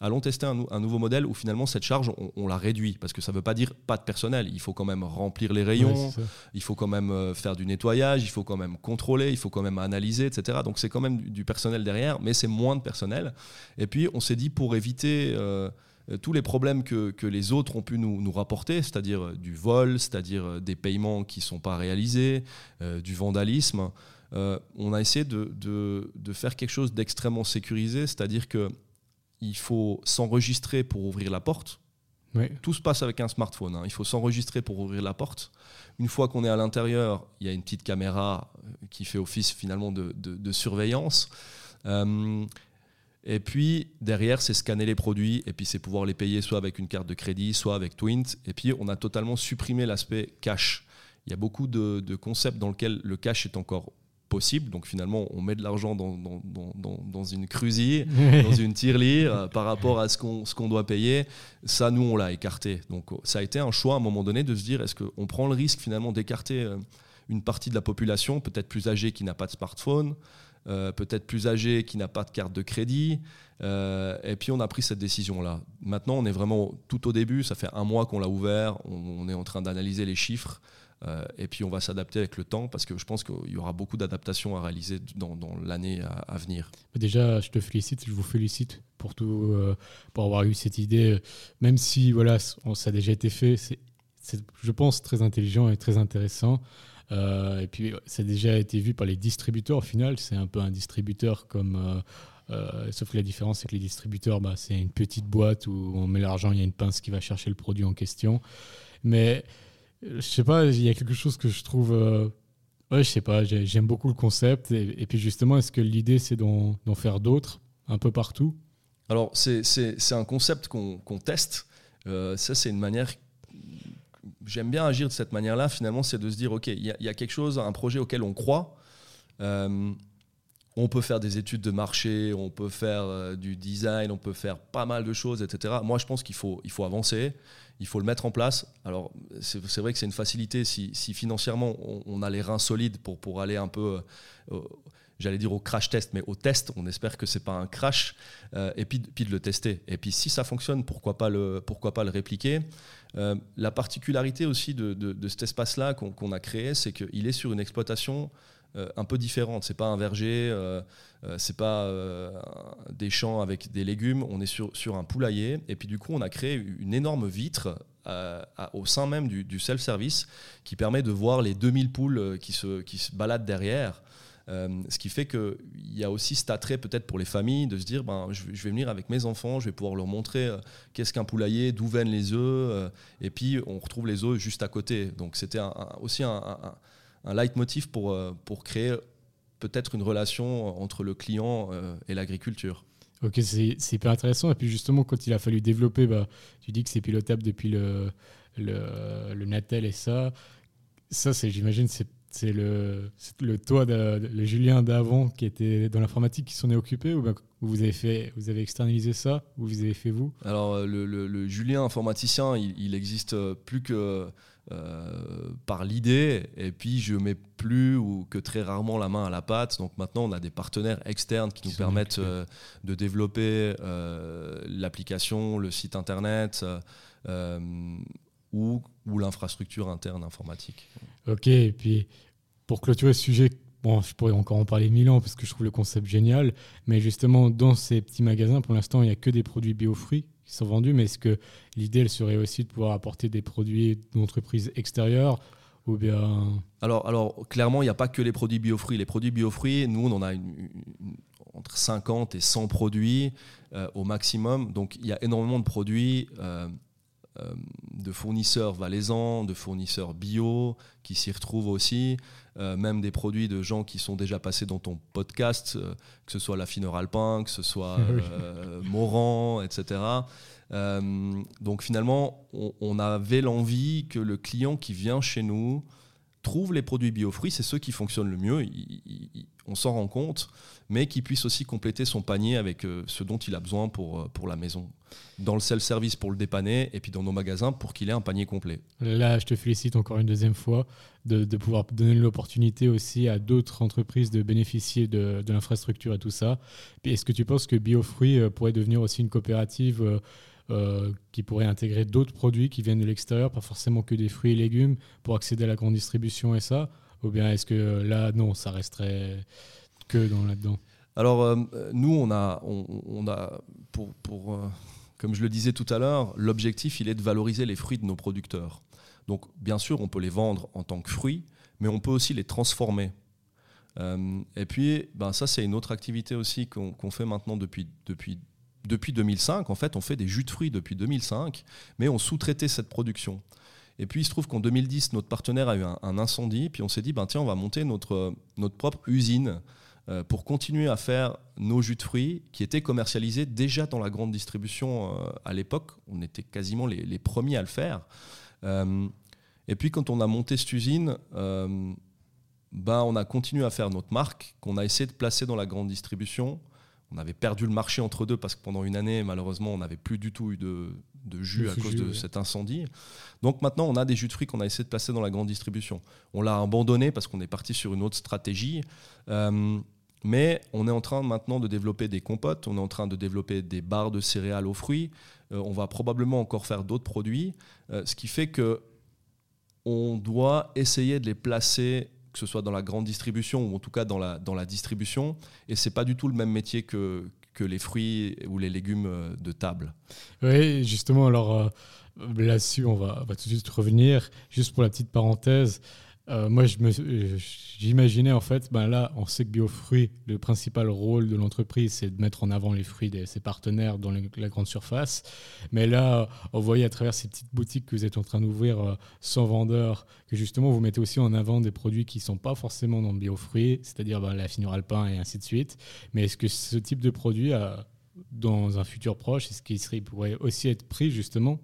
Allons tester un, nouveau modèle où finalement cette charge, on, la réduit, parce que ça ne veut pas dire pas de personnel. Il faut quand même remplir les rayons, il faut quand même euh, faire du nettoyage, il faut quand même contrôler, il faut quand même analyser, etc. Donc c'est quand même du, personnel derrière, mais c'est moins de personnel. Et puis on s'est dit pour éviter... Euh, tous les problèmes que, que, les autres ont pu nous, nous rapporter, c'est-à-dire euh, du vol, c'est-à-dire des paiements qui ne sont pas réalisés, du vandalisme, euh, on a essayé de, faire quelque chose d'extrêmement sécurisé, c'est-à-dire qu'il faut s'enregistrer pour ouvrir la porte. Tout se passe avec un smartphone. Hein. Il faut s'enregistrer pour ouvrir la porte. Une fois qu'on est à l'intérieur, il y a une petite caméra euh, qui fait office finalement de, surveillance. Euh, et puis derrière, c'est scanner les produits et puis c'est pouvoir les payer soit avec une carte de crédit, soit avec Twint. Et puis on a totalement supprimé l'aspect cash. il y a beaucoup de, de concepts dans lesquels le cash est encore possible. Donc finalement, on met de l'argent dans, dans, dans, dans, une crusille, dans une tirelire euh, par rapport à ce qu'on qu'on doit payer. Ça, nous, on l'a écarté. Donc ça a été un choix à un moment donné de se dire, est-ce qu'on prend le risque finalement d'écarter euh, une partie de la population, peut-être plus âgée qui n'a pas de smartphone, euh, peut-être plus âgée qui n'a pas de carte de crédit. et puis on a pris cette décision-là. Maintenant, on est vraiment tout au début, ça fait un mois qu'on l'a ouvert, on, est en train d'analyser les chiffres. Euh, et puis on va s'adapter avec le temps parce que je pense qu'il y aura beaucoup d'adaptations à réaliser dans, l'année à, venir. Déjà, je te félicite, je vous félicite pour tout, euh, pour avoir eu cette idée, même si voilà, ça a déjà été fait. C'est, je pense, très intelligent et très intéressant. Euh, et puis, ça a déjà été vu par les distributeurs. Au final, c'est un peu un distributeur comme. sauf que la différence, c'est que les distributeurs, bah, c'est une petite boîte où on met l'argent, il y a une pince qui va chercher le produit en question. Mais je sais pas, il y a quelque chose que je trouve. Euh, ouais, je sais pas, j'aime beaucoup le concept. Et, puis justement, est-ce que l'idée, c'est d'en faire d'autres, un peu partout? Alors, c'est un concept qu'on teste. Euh, ça, c'est une manière. J'aime bien agir de cette manière-là, finalement, c'est de se dire OK, il y, a quelque chose, un projet auquel on croit. Euh, on peut faire des études de marché, on peut faire du design, on peut faire pas mal de choses, etc. Moi, je pense qu'il faut, il faut avancer il faut le mettre en place. Alors, c'est vrai que c'est une facilité si, financièrement on, a les reins solides pour, aller un peu, euh, j'allais dire au crash test, mais au test, on espère que c'est pas un crash, euh, et puis, puis, de le tester. Et puis si ça fonctionne, pourquoi pas le, pourquoi pas le répliquer? Euh, La particularité aussi de, cet espace-là qu'on a créé, c'est qu'il est sur une exploitation euh, un peu différente. C'est pas un verger, euh, euh, c'est pas des champs avec des légumes. On est sur, sur un poulailler. Et puis du coup, on a créé une énorme vitre au sein même du, self-service qui permet de voir les 2000 poules qui se, qui se baladent derrière. Ce qui fait qu'il y a aussi cet attrait peut-être pour les familles de se dire ben, je, vais venir avec mes enfants, je vais pouvoir leur montrer qu'est-ce qu'un poulailler, d'où viennent les œufs, et puis on retrouve les œufs juste à côté. Donc c'était aussi un, un leitmotiv pour, euh, pour créer peut-être une relation entre le client euh, et l'agriculture. Ok, c'est hyper intéressant. Et puis justement, quand il a fallu développer, bah, tu dis que c'est pilotable depuis le, le, le, Natel et ça. Ça, j'imagine, c'est le, le toi, de, le Julien d'avant qui était dans l'informatique qui s'en est occupé ou vous avez fait, vous avez externalisé ça ou vous avez fait vous? Alors euh, le, le, Julien informaticien, il, il existe plus que euh, par l'idée, et puis je mets plus ou que très rarement la main à la pâte. Donc maintenant, on a des partenaires externes qui, nous permettent euh, de développer euh, l'application, le site internet ou, ou l'infrastructure interne informatique. Ok, et puis pour clôturer ce sujet, bon, je pourrais encore en parler mille ans parce que je trouve le concept génial, mais justement, dans ces petits magasins, pour l'instant, il n'y a que des produits bio-fruits qui sont vendus, mais est-ce que l'idée, elle serait aussi de pouvoir apporter des produits d'entreprises extérieures ou bien... Alors, alors clairement, il n'y a pas que les produits biofruits. Les produits biofruits, nous, on en a entre 50 et 100 produits euh, au maximum. Donc, il y a énormément de produits euh, de fournisseurs valaisans, de fournisseurs bio qui s'y retrouvent aussi, euh, même des produits de gens qui sont déjà passés dans ton podcast, euh, que ce soit l'affineur alpin, que ce soit Morand, etc. donc finalement, on, avait l'envie que le client qui vient chez nous trouve les produits bio-fruits, c'est ceux qui fonctionnent le mieux, on s'en rend compte, mais qui puisse aussi compléter son panier avec ce dont il a besoin pour, pour la maison dans le self-service pour le dépanner et puis dans nos magasins pour qu'il ait un panier complet. Là, je te félicite encore une deuxième fois de, pouvoir donner l'opportunité aussi à d'autres entreprises de bénéficier de, l'infrastructure et tout ça. Est-ce que tu penses que BioFruit euh, pourrait devenir aussi une coopérative euh, euh, qui pourrait intégrer d'autres produits qui viennent de l'extérieur, pas forcément que des fruits et légumes, pour accéder à la grande distribution et ça Ou bien est-ce que là, non, ça resterait que dans là-dedans? Alors, nous, on a, on, a pour, pour comme je le disais tout à l'heure, l'objectif, il est de valoriser les fruits de nos producteurs. Donc, bien sûr, on peut les vendre en tant que fruits, mais on peut aussi les transformer. Euh, et puis, ben, ça, c'est une autre activité aussi qu'on fait maintenant depuis, depuis, depuis 2005. En fait, on fait des jus de fruits depuis 2005, mais on sous-traitait cette production. Et puis il se trouve qu'en 2010, notre partenaire a eu un, incendie, puis on s'est dit, ben, tiens, on va monter notre, notre propre usine euh, pour continuer à faire nos jus de fruits qui étaient commercialisés déjà dans la grande distribution euh, à l'époque. On était quasiment les, premiers à le faire. Euh, Et puis quand on a monté cette usine, ben, on a continué à faire notre marque, qu'on a essayé de placer dans la grande distribution. On avait perdu le marché entre deux parce que pendant une année, malheureusement, on n'avait plus du tout eu de, jus à cause de cet incendie. Donc maintenant, on a des jus de fruits qu'on a essayé de placer dans la grande distribution. On l'a abandonné parce qu'on est parti sur une autre stratégie. Euh, mais on est en train maintenant de développer des compotes, on est en train de développer des barres de céréales aux fruits. Euh, on va probablement encore faire d'autres produits, euh, ce qui fait que on doit essayer de les placer que ce soit dans la grande distribution ou en tout cas dans la, dans la distribution. Et c'est pas du tout le même métier que, que les fruits ou les légumes euh, de table. Oui, justement, alors là-dessus, on va, on va tout de suite revenir. Juste pour la petite parenthèse, euh, moi, j'imaginais en fait, ben là, on sait que Biofruit, le principal rôle de l'entreprise, c'est de mettre en avant les fruits de ses partenaires dans la grande surface. Mais là, on voyait à travers ces petites boutiques que vous êtes en train d'ouvrir euh, sans vendeur, que justement, vous mettez aussi en avant des produits qui ne sont pas forcément dans Biofruit, c'est-à-dire ben, la finure alpin et ainsi de suite. Mais est-ce que ce type de produit, dans un futur proche, est-ce qu'il pourrait aussi être pris justement,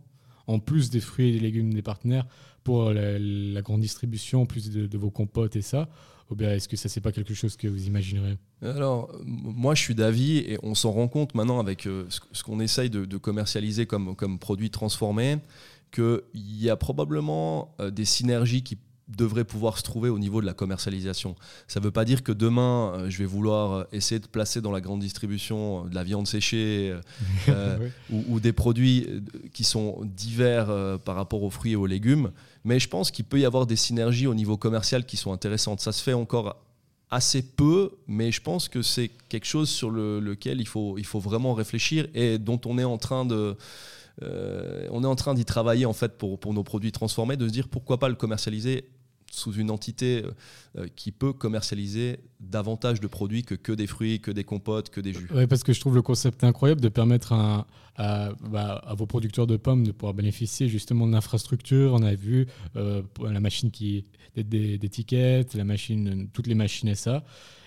en plus des fruits et des légumes des partenaires, pour la, grande distribution, plus de, vos compotes et ça Ou bien est-ce que ça, c'est pas quelque chose que vous imaginerez? Alors, moi, je suis d'avis et on s'en rend compte maintenant avec euh, ce, qu'on essaye de, commercialiser comme, comme produit transformé, qu'il y a probablement euh, des synergies qui devrait pouvoir se trouver au niveau de la commercialisation. Ça ne veut pas dire que demain, euh, je vais vouloir euh, essayer de placer dans la grande distribution euh, de la viande séchée ou, des produits qui sont divers par rapport aux fruits et aux légumes. Mais je pense qu'il peut y avoir des synergies au niveau commercial qui sont intéressantes. Ça se fait encore assez peu, mais je pense que c'est quelque chose sur lequel il faut, il faut vraiment réfléchir et dont on est en train de... on est en train d'y travailler en fait pour, pour nos produits transformés, de se dire pourquoi pas le commercialiser sous une entité euh, qui peut commercialiser davantage de produits que, que des fruits, que des compotes, que des jus. Oui, parce que je trouve le concept incroyable de permettre à, bah, vos producteurs de pommes de pouvoir bénéficier justement de l'infrastructure. On a vu euh, la machine qui d'étiquettes, la machine, toutes les machines ça.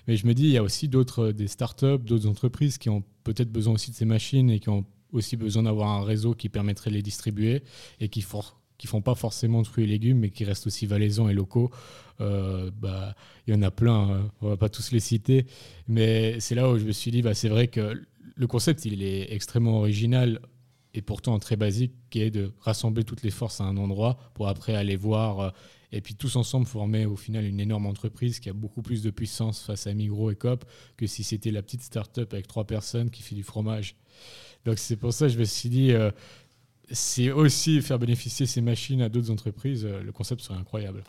Mais je me dis, il y a aussi d'autres, des startups, d'autres entreprises qui ont peut-être besoin aussi de ces machines et qui ont aussi besoin d'avoir un réseau qui permettrait de les distribuer et qui font qui font pas forcément de fruits et légumes, mais qui restent aussi valaisans et locaux. Euh, bah, il y en a plein, hein. on va pas tous les citer, mais c'est là où je me suis dit, bah, c'est vrai que le concept, il est extrêmement original et pourtant très basique, qui est de rassembler toutes les forces à un endroit pour après aller voir euh, et puis tous ensemble former au final une énorme entreprise qui a beaucoup plus de puissance face à Migros et Coop que si c'était la petite start-up avec trois personnes qui fait du fromage. Donc c'est pour ça que je me suis dit, euh, c'est aussi faire bénéficier ces machines à d'autres entreprises, euh, le concept serait incroyable.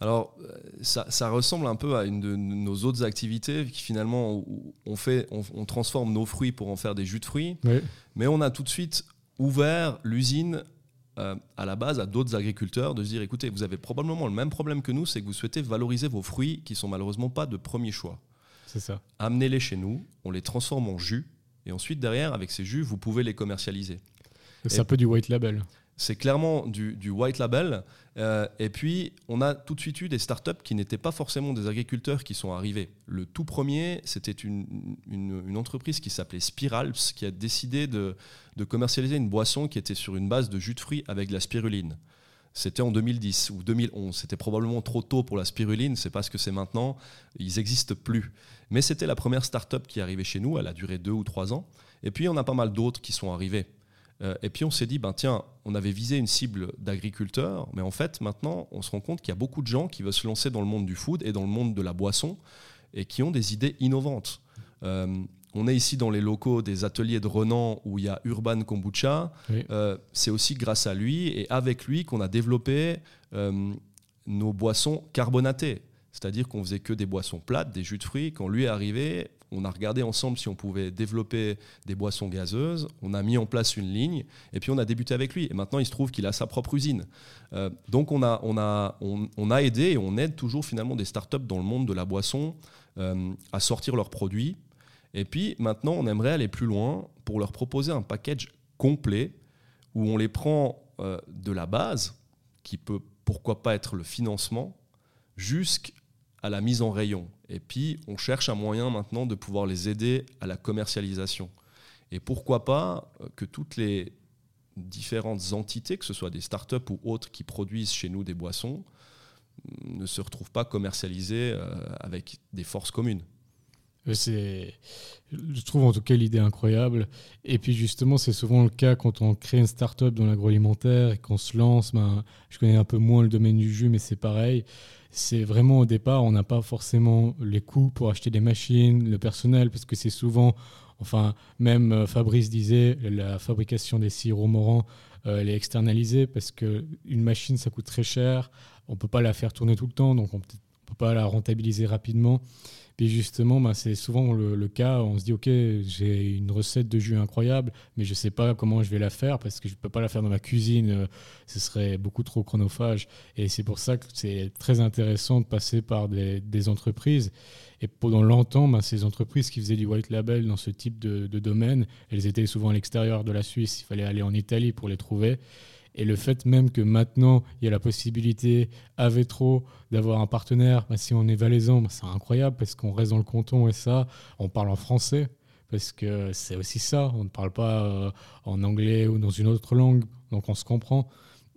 Alors, euh, ça, ressemble un peu à une de nos autres activités qui finalement, on, fait, on, transforme nos fruits pour en faire des jus de fruits, mais on a tout de suite ouvert l'usine euh, à la base à d'autres agriculteurs de se dire, écoutez, vous avez probablement le même problème que nous, c'est que vous souhaitez valoriser vos fruits qui sont malheureusement pas de premier choix. C'est ça. Amenez-les chez nous, on les transforme en jus, et ensuite derrière, avec ces jus, vous pouvez les commercialiser. C'est un peu du white label. C'est clairement du, white label. Euh, et puis, on a tout de suite eu des startups qui n'étaient pas forcément des agriculteurs qui sont arrivés. Le tout premier, c'était une, entreprise qui s'appelait Spiralps, qui a décidé de, commercialiser une boisson qui était sur une base de jus de fruits avec de la spiruline. C'était en 2010 ou 2011. C'était probablement trop tôt pour la spiruline, c'est pas ce que c'est maintenant. Ils n'existent plus. Mais c'était la première startup qui arrivée chez nous. Elle a duré deux ou trois ans. Et puis, on a pas mal d'autres qui sont arrivés. Euh, et puis on s'est dit, ben tiens, on avait visé une cible d'agriculteurs, mais en fait maintenant on se rend compte qu'il y a beaucoup de gens qui veulent se lancer dans le monde du food et dans le monde de la boisson et qui ont des idées innovantes. Euh, on est ici dans les locaux des ateliers de Renan où il y a Urban Kombucha. Euh, c'est aussi grâce à lui et avec lui qu'on a développé nos boissons carbonatées. C'est-à-dire qu'on faisait que des boissons plates, des jus de fruits. Quand lui est arrivé, on a regardé ensemble si on pouvait développer des boissons gazeuses, on a mis en place une ligne, et puis on a débuté avec lui. Et maintenant, il se trouve qu'il a sa propre usine. Euh, donc on a, aidé et on aide toujours finalement des startups dans le monde de la boisson euh, à sortir leurs produits. Et puis maintenant, on aimerait aller plus loin pour leur proposer un package complet où on les prend euh, de la base, qui peut pourquoi pas être le financement, jusqu'à la mise en rayon. Et puis, on cherche un moyen maintenant de pouvoir les aider à la commercialisation. Et pourquoi pas euh, que toutes les différentes entités, que ce soit des startups ou autres qui produisent chez nous des boissons, ne se retrouvent pas commercialisées euh, avec des forces communes. C'est, je trouve en tout cas l'idée incroyable. Et puis justement, c'est souvent le cas quand on crée une start-up dans l'agroalimentaire et qu'on se lance. Ben, je connais un peu moins le domaine du jus, mais c'est pareil. C'est vraiment au départ, on n'a pas forcément les coûts pour acheter des machines, le personnel, parce que c'est souvent, enfin, même euh, Fabrice disait, la fabrication des sirops morants, euh, elle est externalisée parce qu'une machine, ça coûte très cher. On ne peut pas la faire tourner tout le temps, donc on ne peut pas la rentabiliser rapidement. Et justement, bah, c'est souvent le, cas, on se dit, OK, j'ai une recette de jus incroyable, mais je ne sais pas comment je vais la faire parce que je ne peux pas la faire dans ma cuisine, ce serait beaucoup trop chronophage. Et c'est pour ça que c'est très intéressant de passer par des, entreprises. Et pendant longtemps, bah, ces entreprises qui faisaient du white label dans ce type de domaine, elles étaient souvent à l'extérieur de la Suisse, il fallait aller en Italie pour les trouver. Et le fait même que maintenant, il y a la possibilité à Vétro d'avoir un partenaire, bah, si on est valaisan, bah, c'est incroyable parce qu'on reste dans le canton et ça, on parle en français parce que c'est aussi ça, on ne parle pas euh, en anglais ou dans une autre langue, donc on se comprend.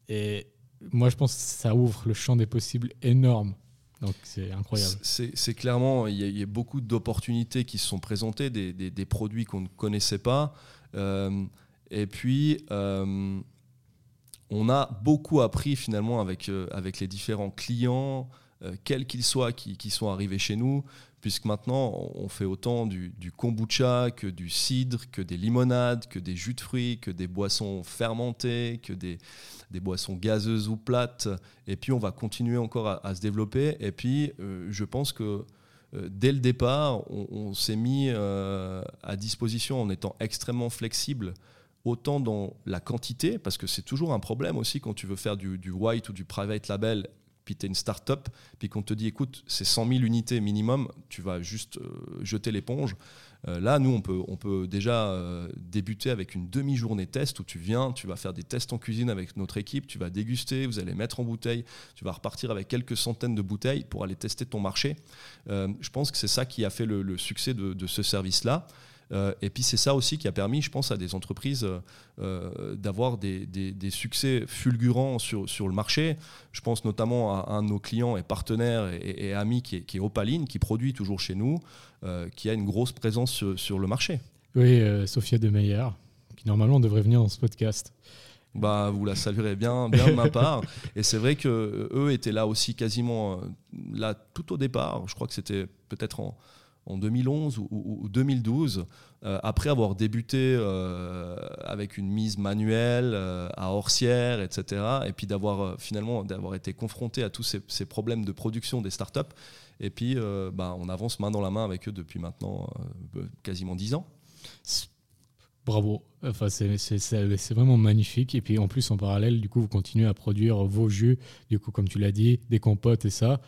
Et moi, je pense que ça ouvre le champ des possibles énorme. Donc c'est incroyable. C'est clairement, il y, a beaucoup d'opportunités qui se sont présentées, des, produits qu'on ne connaissait pas. Euh, et puis, euh, on a beaucoup appris finalement avec, euh, avec les différents clients, euh, quels qu'ils soient, qui, sont arrivés chez nous, puisque maintenant on fait autant du, kombucha que du cidre, que des limonades, que des jus de fruits, que des boissons fermentées, que des, boissons gazeuses ou plates. Et puis on va continuer encore à, se développer. Et puis euh, je pense que dès le départ, on s'est mis à disposition en étant extrêmement flexible autant dans la quantité, parce que c'est toujours un problème aussi quand tu veux faire du, white ou du private label, puis tu es une start-up, puis qu'on te dit écoute, c'est 100 000 unités minimum, tu vas juste euh, jeter l'éponge. Euh, là, nous, on peut, on peut déjà euh, débuter avec une demi-journée test où tu viens, tu vas faire des tests en cuisine avec notre équipe, tu vas déguster, vous allez mettre en bouteille, tu vas repartir avec quelques centaines de bouteilles pour aller tester ton marché. je pense que c'est ça qui a fait le, succès de, de ce service-là. Euh, et puis c'est ça aussi qui a permis, je pense, à des entreprises euh, euh, d'avoir des, succès fulgurants sur, sur le marché. Je pense notamment à un de nos clients et partenaires et, amis qui est, qui est, Opaline, qui produit toujours chez nous, qui a une grosse présence sur, le marché. Oui, Sophia de Meyer, qui normalement devrait venir dans ce podcast. Bah, vous la saluerez bien, bien de ma part. Et c'est vrai que eux étaient là aussi quasiment là tout au départ. Je crois que c'était peut-être en, en 2011 ou, 2012, euh, après avoir débuté euh, avec une mise manuelle euh, à Orsières, etc., et puis d'avoir finalement d'avoir été confronté à tous ces, problèmes de production des startups, et puis bah, on avance main dans la main avec eux depuis maintenant quasiment 10 ans. Bravo, enfin, c'est vraiment magnifique. Et puis en plus, en parallèle, du coup, vous continuez à produire vos jus, du coup, comme tu l'as dit, des compotes et ça.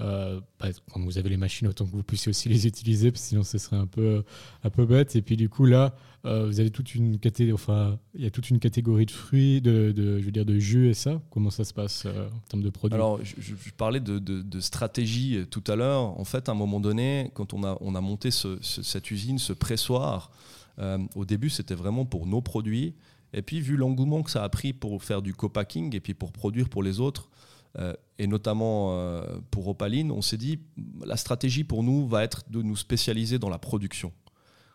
Euh, bah, quand vous avez les machines, autant que vous puissiez aussi les utiliser, parce que sinon ce serait un peu, un peu bête. Et puis du coup, là, euh, vous avez toute une catégorie, enfin, il y a toute une catégorie de fruits, de, de, je veux dire, de jus et ça. Comment ça se passe euh, en termes de produits? Alors, je, parlais de, de, stratégie tout à l'heure. En fait, à un moment donné, quand on a, on a monté cette usine, ce pressoir, au début, c'était vraiment pour nos produits. Et puis, vu l'engouement que ça a pris pour faire du co-packing et puis pour produire pour les autres, euh, et notamment euh, pour Opaline, on s'est dit la stratégie pour nous va être de nous spécialiser dans la production.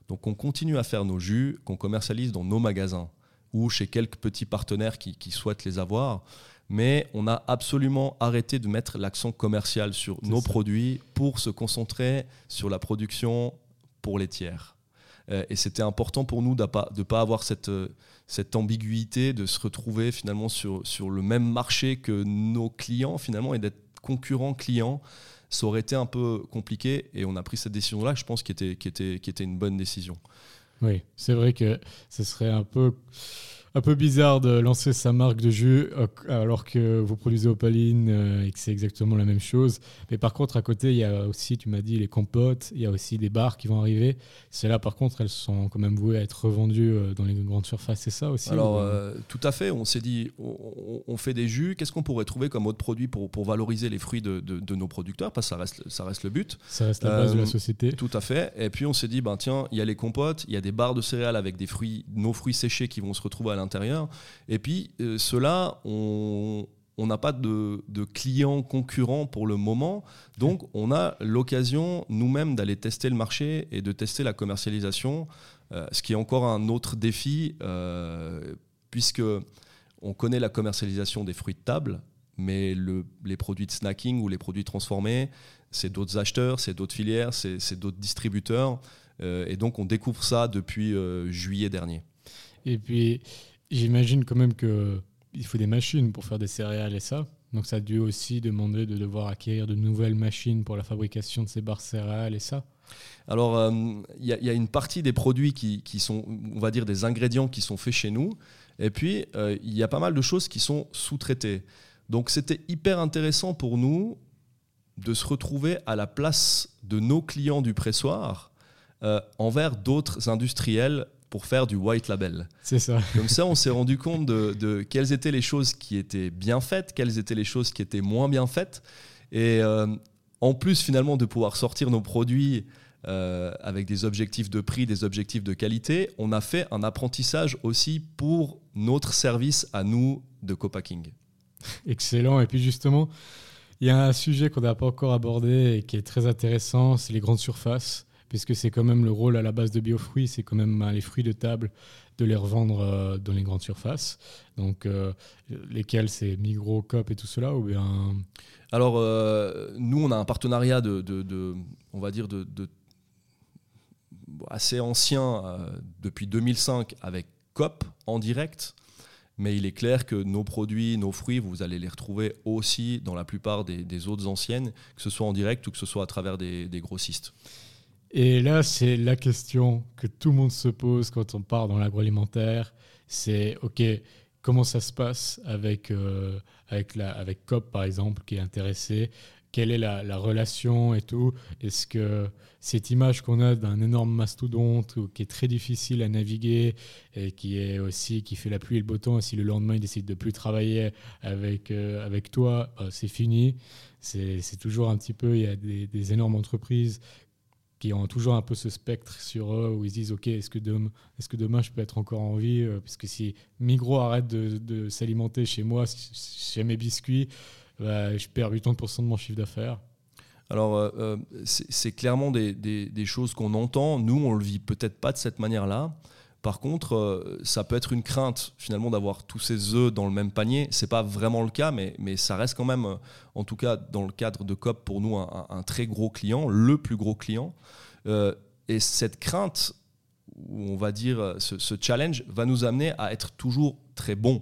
Donc, on continue à faire nos jus qu'on commercialise dans nos magasins ou chez quelques petits partenaires qui, qui souhaitent les avoir mais on a absolument arrêté de mettre l'accent commercial sur nos produits pour se concentrer sur la production pour les tiers. Euh, et c'était important pour nous de ne pas, avoir cette, euh, cette ambiguïté, de se retrouver finalement sur, sur le même marché que nos clients finalement et d'être concurrents clients. Ça aurait été un peu compliqué et on a pris cette décision-là, je pense, qui était, qui, était, qui était une bonne décision. Oui, c'est vrai que ce serait un peu un peu bizarre de lancer sa marque de jus euh, alors que vous produisez Opaline euh, et que c'est exactement la même chose. Mais par contre, à côté, il y a aussi, tu m'as dit, les compotes, il y a aussi des bars qui vont arriver. C'est là, par contre, elles sont quand même vouées à être revendues euh, dans les grandes surfaces, c'est ça aussi Alors, tout à fait. On s'est dit, on, fait des jus. Qu'est-ce qu'on pourrait trouver comme autre produit pour, pour valoriser les fruits de, de, nos producteurs? Parce que ça reste, ça reste le but. Ça reste la base de la société. Tout à fait. Et puis, on s'est dit, ben, tiens, il y a les compotes, il y a des barres de céréales avec des fruits, nos fruits séchés qui vont se retrouver à l'intérieur. Et puis, euh, cela, on n'a pas de, clients concurrents pour le moment. Donc, on a l'occasion nous-mêmes d'aller tester le marché et de tester la commercialisation, euh, ce qui est encore un autre défi, euh, puisque on connaît la commercialisation des fruits de table, mais les produits de snacking ou les produits transformés, c'est d'autres acheteurs, c'est d'autres filières, c'est d'autres distributeurs. Euh, et donc, on découvre ça depuis euh, juillet dernier. Et puis, j'imagine quand même qu'il faut des machines pour faire des céréales et ça. Donc, ça a dû aussi demander de devoir acquérir de nouvelles machines pour la fabrication de ces barres céréales et ça. Alors, euh, il y, a une partie des produits qui, qui, sont, on va dire, des ingrédients qui sont faits chez nous. Et puis, il y a pas mal de choses qui sont sous-traitées. Donc, c'était hyper intéressant pour nous de se retrouver à la place de nos clients du pressoir euh, envers d'autres industriels pour faire du white label. C'est ça. Comme ça, on s'est rendu compte de, quelles étaient les choses qui étaient bien faites, quelles étaient les choses qui étaient moins bien faites. Et euh, en plus, finalement, de pouvoir sortir nos produits euh, avec des objectifs de prix, des objectifs de qualité, on a fait un apprentissage aussi pour notre service à nous de copacking. Excellent. Et puis justement, il y a un sujet qu'on n'a pas encore abordé et qui est très intéressant, c'est les grandes surfaces, puisque c'est quand même le rôle à la base de Biofruits, c'est quand même ben, les fruits de table de les revendre euh, dans les grandes surfaces. Donc, euh, lesquels c'est Migros, Coop et tout cela ou bien? Alors, euh, nous, on a un partenariat de, on va dire, assez ancien depuis 2005 avec Coop en direct. Mais il est clair que nos produits, nos fruits, vous allez les retrouver aussi dans la plupart des, autres anciennes, que ce soit en direct ou que ce soit à travers des, grossistes. Et là, c'est la question que tout le monde se pose quand on part dans l'agroalimentaire. C'est, OK, comment ça se passe avec, euh, avec, la, avec COP, par exemple, qui est intéressé? Quelle est la, relation et tout? Est-ce que cette image qu'on a d'un énorme mastodonte qui est très difficile à naviguer et qui est aussi qui fait la pluie et le beau temps, et si le lendemain il décide de plus travailler avec, euh, avec toi, euh, c'est fini. C'est toujours un petit peu, il y a des, énormes entreprises qui ont toujours un peu ce spectre sur eux où ils disent ok est-ce que demain je peux être encore en vie euh, parce que si Migros arrête de, de s'alimenter chez moi chez mes biscuits bah, je perds 80% de mon chiffre d'affaires. Alors, euh, euh, c'est clairement des, des, choses qu'on entend. Nous, on le vit peut-être pas de cette manière-là. Par contre, euh, ça peut être une crainte finalement d'avoir tous ces œufs dans le même panier. C'est pas vraiment le cas, mais, mais ça reste quand même, en tout cas dans le cadre de COP, pour nous un, très gros client, le plus gros client. et cette crainte, ou on va dire ce, challenge, va nous amener à être toujours très bon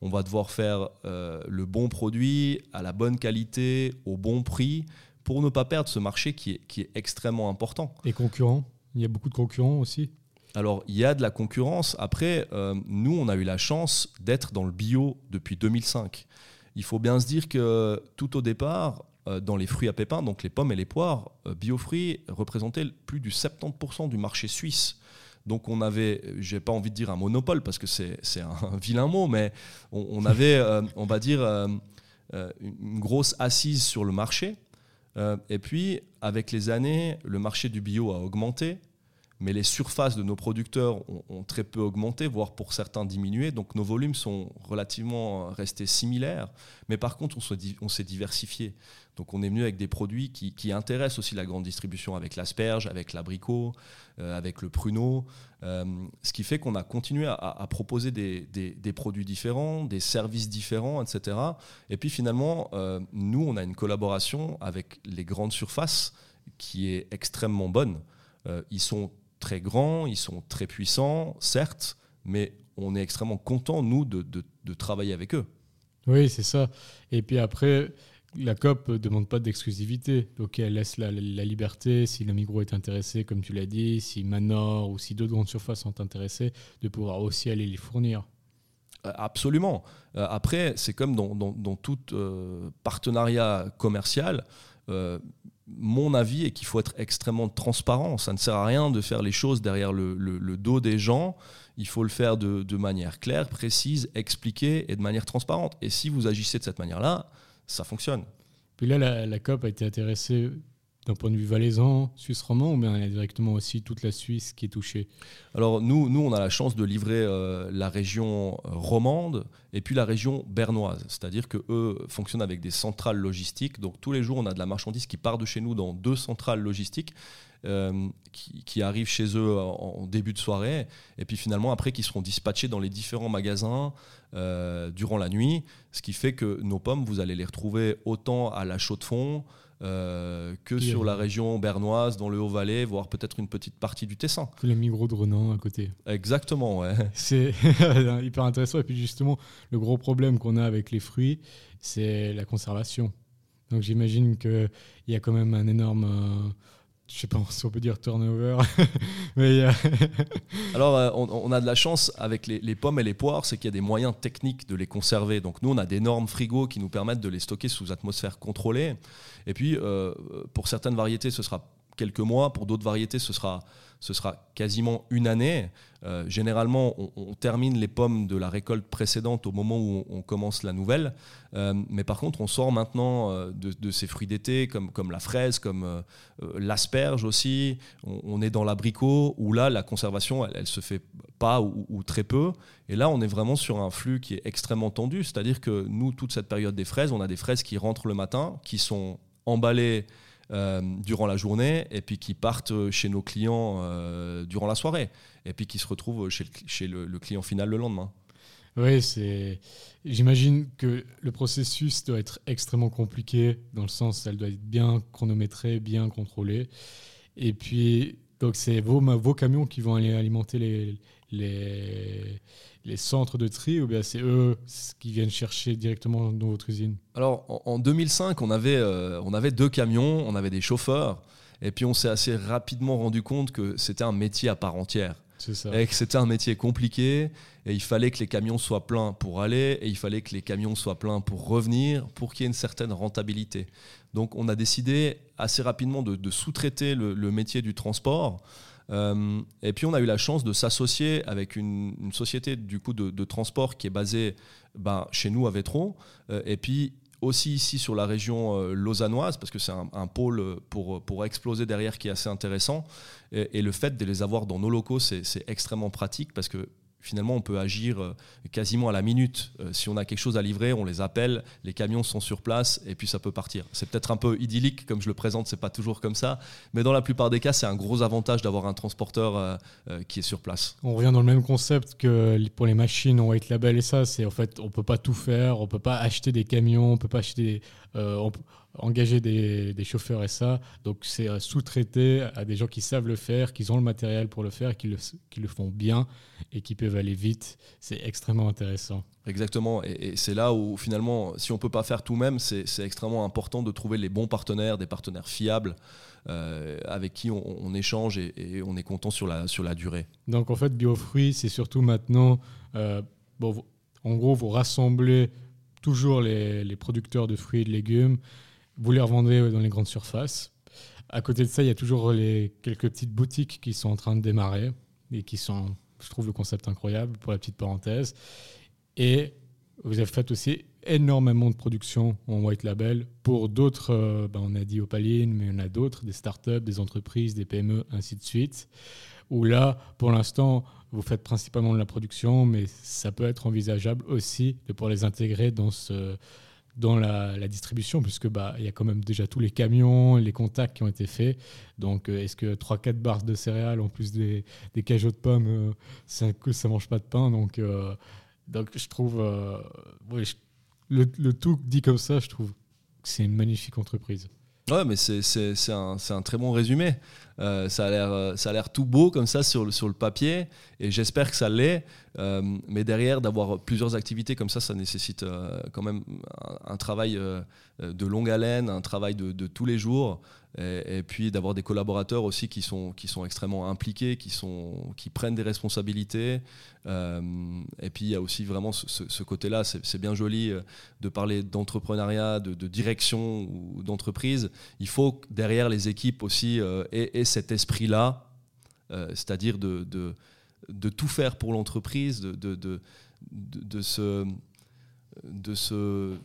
on va devoir faire euh, le bon produit à la bonne qualité, au bon prix, pour ne pas perdre ce marché qui est, qui est extrêmement important. Et concurrents Il y a beaucoup de concurrents aussi alors, il y a de la concurrence. Après, euh, nous, on a eu la chance d'être dans le bio depuis 2005. Il faut bien se dire que tout au départ, euh, dans les fruits à pépins, donc les pommes et les poires, Biofruits représentait plus du 70% du marché suisse. Donc on avait, j'ai pas envie de dire un monopole parce que c'est un vilain mot, mais on, avait, euh, on va dire, euh, euh, une grosse assise sur le marché. et puis, avec les années, le marché du bio a augmenté, mais les surfaces de nos producteurs ont, très peu augmenté, voire pour certains diminué. Donc nos volumes sont relativement restés similaires, mais par contre, on s'est diversifié. Donc on est venu avec des produits qui, intéressent aussi la grande distribution, avec l'asperge, avec l'abricot, euh, avec le pruneau, euh, ce qui fait qu'on a continué à, proposer des, produits différents, des services différents, etc. Et puis finalement, euh, nous, on a une collaboration avec les grandes surfaces qui est extrêmement bonne. ils sont très grands, ils sont très puissants, certes, mais on est extrêmement content, nous, de, de travailler avec eux. Oui, c'est ça. Et puis après, la COP ne demande pas d'exclusivité, donc elle laisse la, liberté, si le micro est intéressé, comme tu l'as dit, si Manor ou si d'autres grandes surfaces sont intéressées, de pouvoir aussi aller les fournir. Euh, absolument. Euh, après, c'est comme dans, tout euh, partenariat commercial. Mon avis est qu'il faut être extrêmement transparent. Ça ne sert à rien de faire les choses derrière le, dos des gens. Il faut le faire de, manière claire, précise, expliquée et de manière transparente. Et si vous agissez de cette manière-là, ça fonctionne. Puis là, la, COP a été intéressée d'un point de vue valaisan, suisse romand, ou bien il y a directement aussi toute la Suisse qui est touchée Alors nous, nous, on a la chance de livrer euh, la région romande et puis la région bernoise. C'est-à-dire que eux fonctionnent avec des centrales logistiques. Donc tous les jours, on a de la marchandise qui part de chez nous dans deux centrales logistiques. Euh, qui, arrivent chez eux en, début de soirée, et puis finalement après qui seront dispatchés dans les différents magasins euh, durant la nuit, ce qui fait que nos pommes, vous allez les retrouver autant à la Chaux-de-Fonds, euh, que sur la région bernoise, dans le Haut-Valais, voire peut-être une petite partie du Tessin. Que les Migros de Renan à côté. Exactement, ouais. C'est hyper intéressant. Et puis justement, le gros problème qu'on a avec les fruits, c'est la conservation. Donc j'imagine qu'il y a quand même un énorme je sais pas si on peut dire turnover. mais Alors, euh, on, a de la chance avec les, pommes et les poires, c'est qu'il y a des moyens techniques de les conserver. Donc, nous, on a d'énormes frigos qui nous permettent de les stocker sous atmosphère contrôlée. Et puis, euh, pour certaines variétés, ce sera quelques mois. Pour d'autres variétés, ce sera, ce sera quasiment une année. Euh, généralement, on, termine les pommes de la récolte précédente au moment où on, commence la nouvelle. Euh, mais par contre, on sort maintenant euh, de, ces fruits d'été, comme, comme la fraise, comme l'asperge aussi. On, est dans l'abricot, où là, la conservation, elle, ne se fait pas ou, ou, très peu. Et là, on est vraiment sur un flux qui est extrêmement tendu. C'est-à-dire que nous, toute cette période des fraises, on a des fraises qui rentrent le matin, qui sont emballées euh, durant la journée et puis qui partent chez nos clients euh, durant la soirée et puis qui se retrouvent chez, le, le, client final le lendemain. Oui, c'est. J'imagine que le processus doit être extrêmement compliqué dans le sens, elle doit être bien chronométrée, bien contrôlée. Et puis, donc c'est vos, vos camions qui vont aller alimenter les, les, les centres de tri ou bien c'est eux qui viennent chercher directement dans votre usine? Alors en, 2005, on avait, euh, on avait deux camions, on avait des chauffeurs, et puis on s'est assez rapidement rendu compte que c'était un métier à part entière. Et que c'était un métier compliqué, et il fallait que les camions soient pleins pour aller, et il fallait que les camions soient pleins pour revenir, pour qu'il y ait une certaine rentabilité. Donc on a décidé assez rapidement de, sous-traiter le, métier du transport. Euh, et puis on a eu la chance de s'associer avec une, société du coup de, transport qui est basée ben, chez nous à Vétron, euh, et puis aussi ici sur la région euh, lausannoise, parce que c'est un, pôle pour, pour exploser derrière qui est assez intéressant. Et, et le fait de les avoir dans nos locaux, c'est extrêmement pratique parce que finalement, on peut agir euh, quasiment à la minute. Euh, si on a quelque chose à livrer, on les appelle, les camions sont sur place et puis ça peut partir. C'est peut-être un peu idyllique comme je le présente, c'est pas toujours comme ça, mais dans la plupart des cas, c'est un gros avantage d'avoir un transporteur euh, qui est sur place. On revient dans le même concept que pour les machines en white label et ça, c'est en fait, on peut pas tout faire, on peut pas acheter des camions, on peut pas acheter, engager des, chauffeurs et ça. Donc c'est sous-traité à des gens qui savent le faire, qui ont le matériel pour le faire, qui le, qui le font bien et qui peuvent aller vite. C'est extrêmement intéressant. Exactement. Et, c'est là où finalement, si on ne peut pas faire tout même, c'est extrêmement important de trouver les bons partenaires, des partenaires fiables. Euh, avec qui on, échange et, on est content sur la, sur la durée. Donc en fait, BioFruits, c'est surtout maintenant, euh, bon, en gros, vous rassemblez toujours les, les, producteurs de fruits et de légumes vous les revendrez dans les grandes surfaces. À côté de ça, il y a toujours les quelques petites boutiques qui sont en train de démarrer et qui sont, je trouve le concept incroyable pour la petite parenthèse. Et vous avez fait aussi énormément de production en white label pour d'autres, ben, on a dit Opaline, mais en a d'autres, des startups, des entreprises, des PME, ainsi de suite. Où là, pour l'instant, vous faites principalement de la production, mais ça peut être envisageable aussi de pouvoir les intégrer dans ce, dans la, distribution, puisque bah il y a quand même déjà tous les camions, les contacts qui ont été faits. Donc, euh, est-ce que 3-4 barres de céréales en plus des, des cajots de pommes, euh, ça, ça mange pas de pain Donc, euh, donc je trouve le, le, tout dit comme ça, je trouve que c'est une magnifique entreprise. Ouais, mais c'est un, un, très bon résumé. Euh, ça a l'air euh, ça a l'air tout beau comme ça sur le, sur le papier et j'espère que ça l'est. Euh, mais derrière, d'avoir plusieurs activités comme ça, ça nécessite quand même un, travail de longue haleine, un travail de, tous les jours. Et, puis d'avoir des collaborateurs aussi qui sont, qui sont extrêmement impliqués, qui, sont, qui prennent des responsabilités. et puis il y a aussi vraiment ce, côté-là, c'est bien joli de parler d'entrepreneuriat, de, direction ou d'entreprise. Il faut derrière les équipes aussi aient cet esprit-là, euh, c'est-à-dire de, de, tout faire pour l'entreprise, de, de, de, de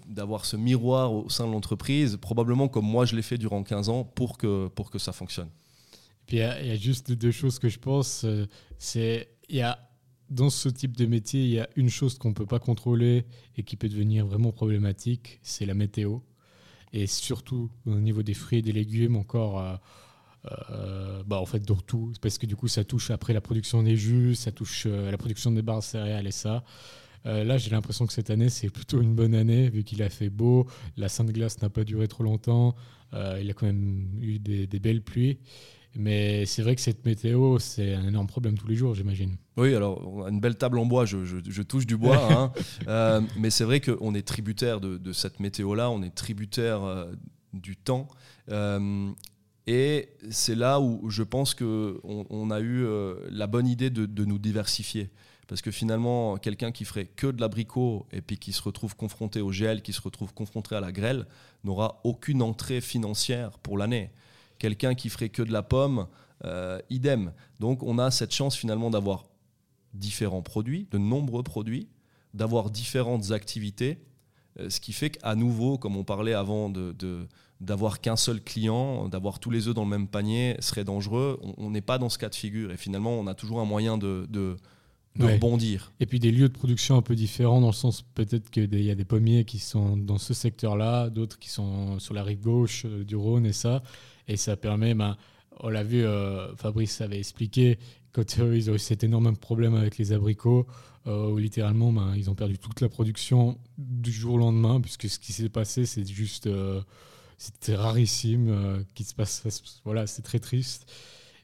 d'avoir ce miroir au sein de l'entreprise, probablement comme moi je l'ai fait durant 15 ans, pour que, pour que ça fonctionne. Puis il y, a juste deux choses que je pense. Euh, c'est dans ce type de métier, il y a une chose qu'on ne peut pas contrôler et qui peut devenir vraiment problématique, c'est la météo. Et surtout au niveau des fruits et des légumes, encore, euh, euh, bah en fait, dans tout, parce que du coup, ça touche après la production des jus, ça touche la production des barres céréales et ça. là, j'ai l'impression que cette année, c'est plutôt une bonne année, vu qu'il a fait beau, la Sainte Glace n'a pas duré trop longtemps, il a quand même eu des, des belles pluies. Mais c'est vrai que cette météo, c'est un énorme problème tous les jours, j'imagine. Oui, alors on a une belle table en bois, je, touche du bois, hein. euh, mais c'est vrai qu'on est tributaire de, cette météo-là, on est tributaire euh, du temps. Euh, et c'est là où je pense qu'on on a eu la bonne idée de, nous diversifier. Parce que finalement, quelqu'un qui ferait que de l'abricot et puis qui se retrouve confronté au gel, qui se retrouve confronté à la grêle, n'aura aucune entrée financière pour l'année. Quelqu'un qui ferait que de la pomme, euh, idem. Donc on a cette chance finalement d'avoir différents produits, de nombreux produits, d'avoir différentes activités, euh, ce qui fait qu'à nouveau, comme on parlait avant de, d'avoir qu'un seul client, d'avoir tous les œufs dans le même panier serait dangereux. On n'est pas dans ce cas de figure et finalement on a toujours un moyen de, de, rebondir. Et puis des lieux de production un peu différents dans le sens peut-être qu'il y a des pommiers qui sont dans ce secteur-là, d'autres qui sont sur la rive gauche euh, du Rhône et ça. Et ça permet, ben, on l'a vu, euh, Fabrice avait expliqué, quand euh, ils ont eu cet énorme problème avec les abricots, euh, où littéralement, ben, ils ont perdu toute la production du jour au lendemain, puisque ce qui s'est passé, c'est juste. C'était rarissime qui se passe. Voilà, c'est très triste.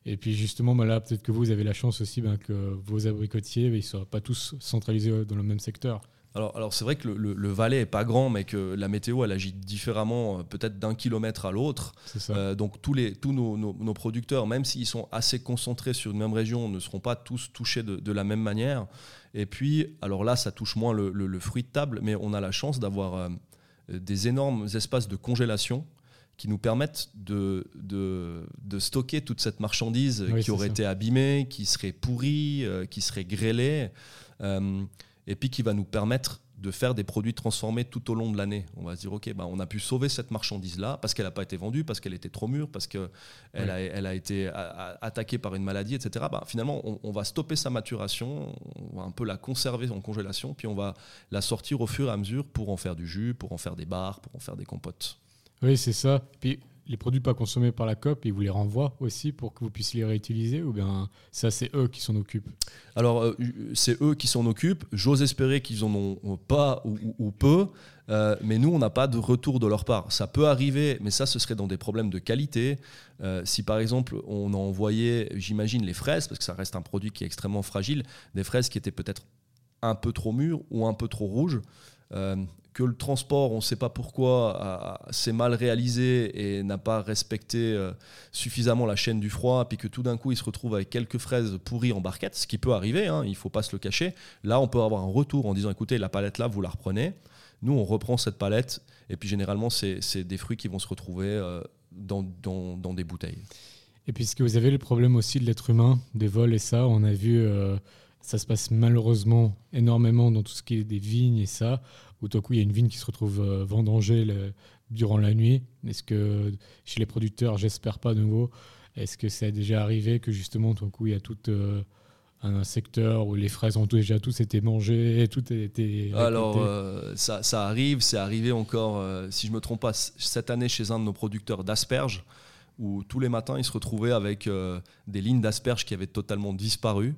Et puis justement, ben là, peut-être que vous avez la chance aussi ben, que vos abricotiers, ils ne soient pas tous centralisés dans le même secteur. Alors, alors c'est vrai que le, le, Valais est pas grand, mais que la météo elle agit différemment, euh, peut-être d'un kilomètre à l'autre. Euh, donc tous les tous nos, nos, producteurs, même s'ils sont assez concentrés sur une même région, ne seront pas tous touchés de, de, la même manière. Et puis, alors là, ça touche moins le, le fruit de table, mais on a la chance d'avoir euh, des énormes espaces de congélation qui nous permettent de, de, de, stocker toute cette marchandise qui aurait été abîmée, qui serait pourrie, qui serait grêlée et puis qui va nous permettre de faire des produits transformés tout au long de l'année. On va se dire, OK, bah, on a pu sauver cette marchandise-là parce qu'elle n'a pas été vendue, parce qu'elle était trop mûre, parce qu'elle a, elle a été attaquée par une maladie, etc. Bah, finalement, on, va stopper sa maturation, on va un peu la conserver en congélation, puis on va la sortir au fur et à mesure pour en faire du jus, pour en faire des bars, pour en faire des compotes. Oui, c'est ça. Puis les produits pas consommés par la COP, ils vous les renvoient aussi pour que vous puissiez les réutiliser ou bien ça c'est eux qui s'en occupent? Alors euh, c'est eux qui s'en occupent. J'ose espérer qu'ils en ont pas ou, peu, euh, mais nous on n'a pas de retour de leur part. Ça peut arriver, mais ça ce serait dans des problèmes de qualité. Euh, si par exemple on a envoyé, j'imagine les fraises, parce que ça reste un produit qui est extrêmement fragile, des fraises qui étaient peut-être un peu trop mûres ou un peu trop rouges que le transport, on ne sait pas pourquoi, s'est mal réalisé et n'a pas respecté euh, suffisamment la chaîne du froid, puis que tout d'un coup il se retrouve avec quelques fraises pourries en barquette, ce qui peut arriver, hein, il ne faut pas se le cacher. Là, on peut avoir un retour en disant écoutez, la palette là, vous la reprenez. Nous, on reprend cette palette, et puis généralement, c'est des fruits qui vont se retrouver euh, dans, des bouteilles. Et puisque vous avez le problème aussi de l'être humain, des vols et ça, on a vu. Euh, ça se passe malheureusement énormément dans tout ce qui est des vignes et ça coup il y a une vigne qui se retrouve euh, vendangée durant la nuit. Est-ce que chez les producteurs, j'espère pas de nouveau, est-ce que ça a déjà arrivé que justement coup il y a tout euh, un secteur où les fraises ont déjà tous été mangées, tout a été. Alors euh, ça, arrive, c'est arrivé encore, si je me trompe pas, cette année chez un de nos producteurs d'asperges où tous les matins, ils se retrouvaient avec des lignes d'asperges qui avaient totalement disparu.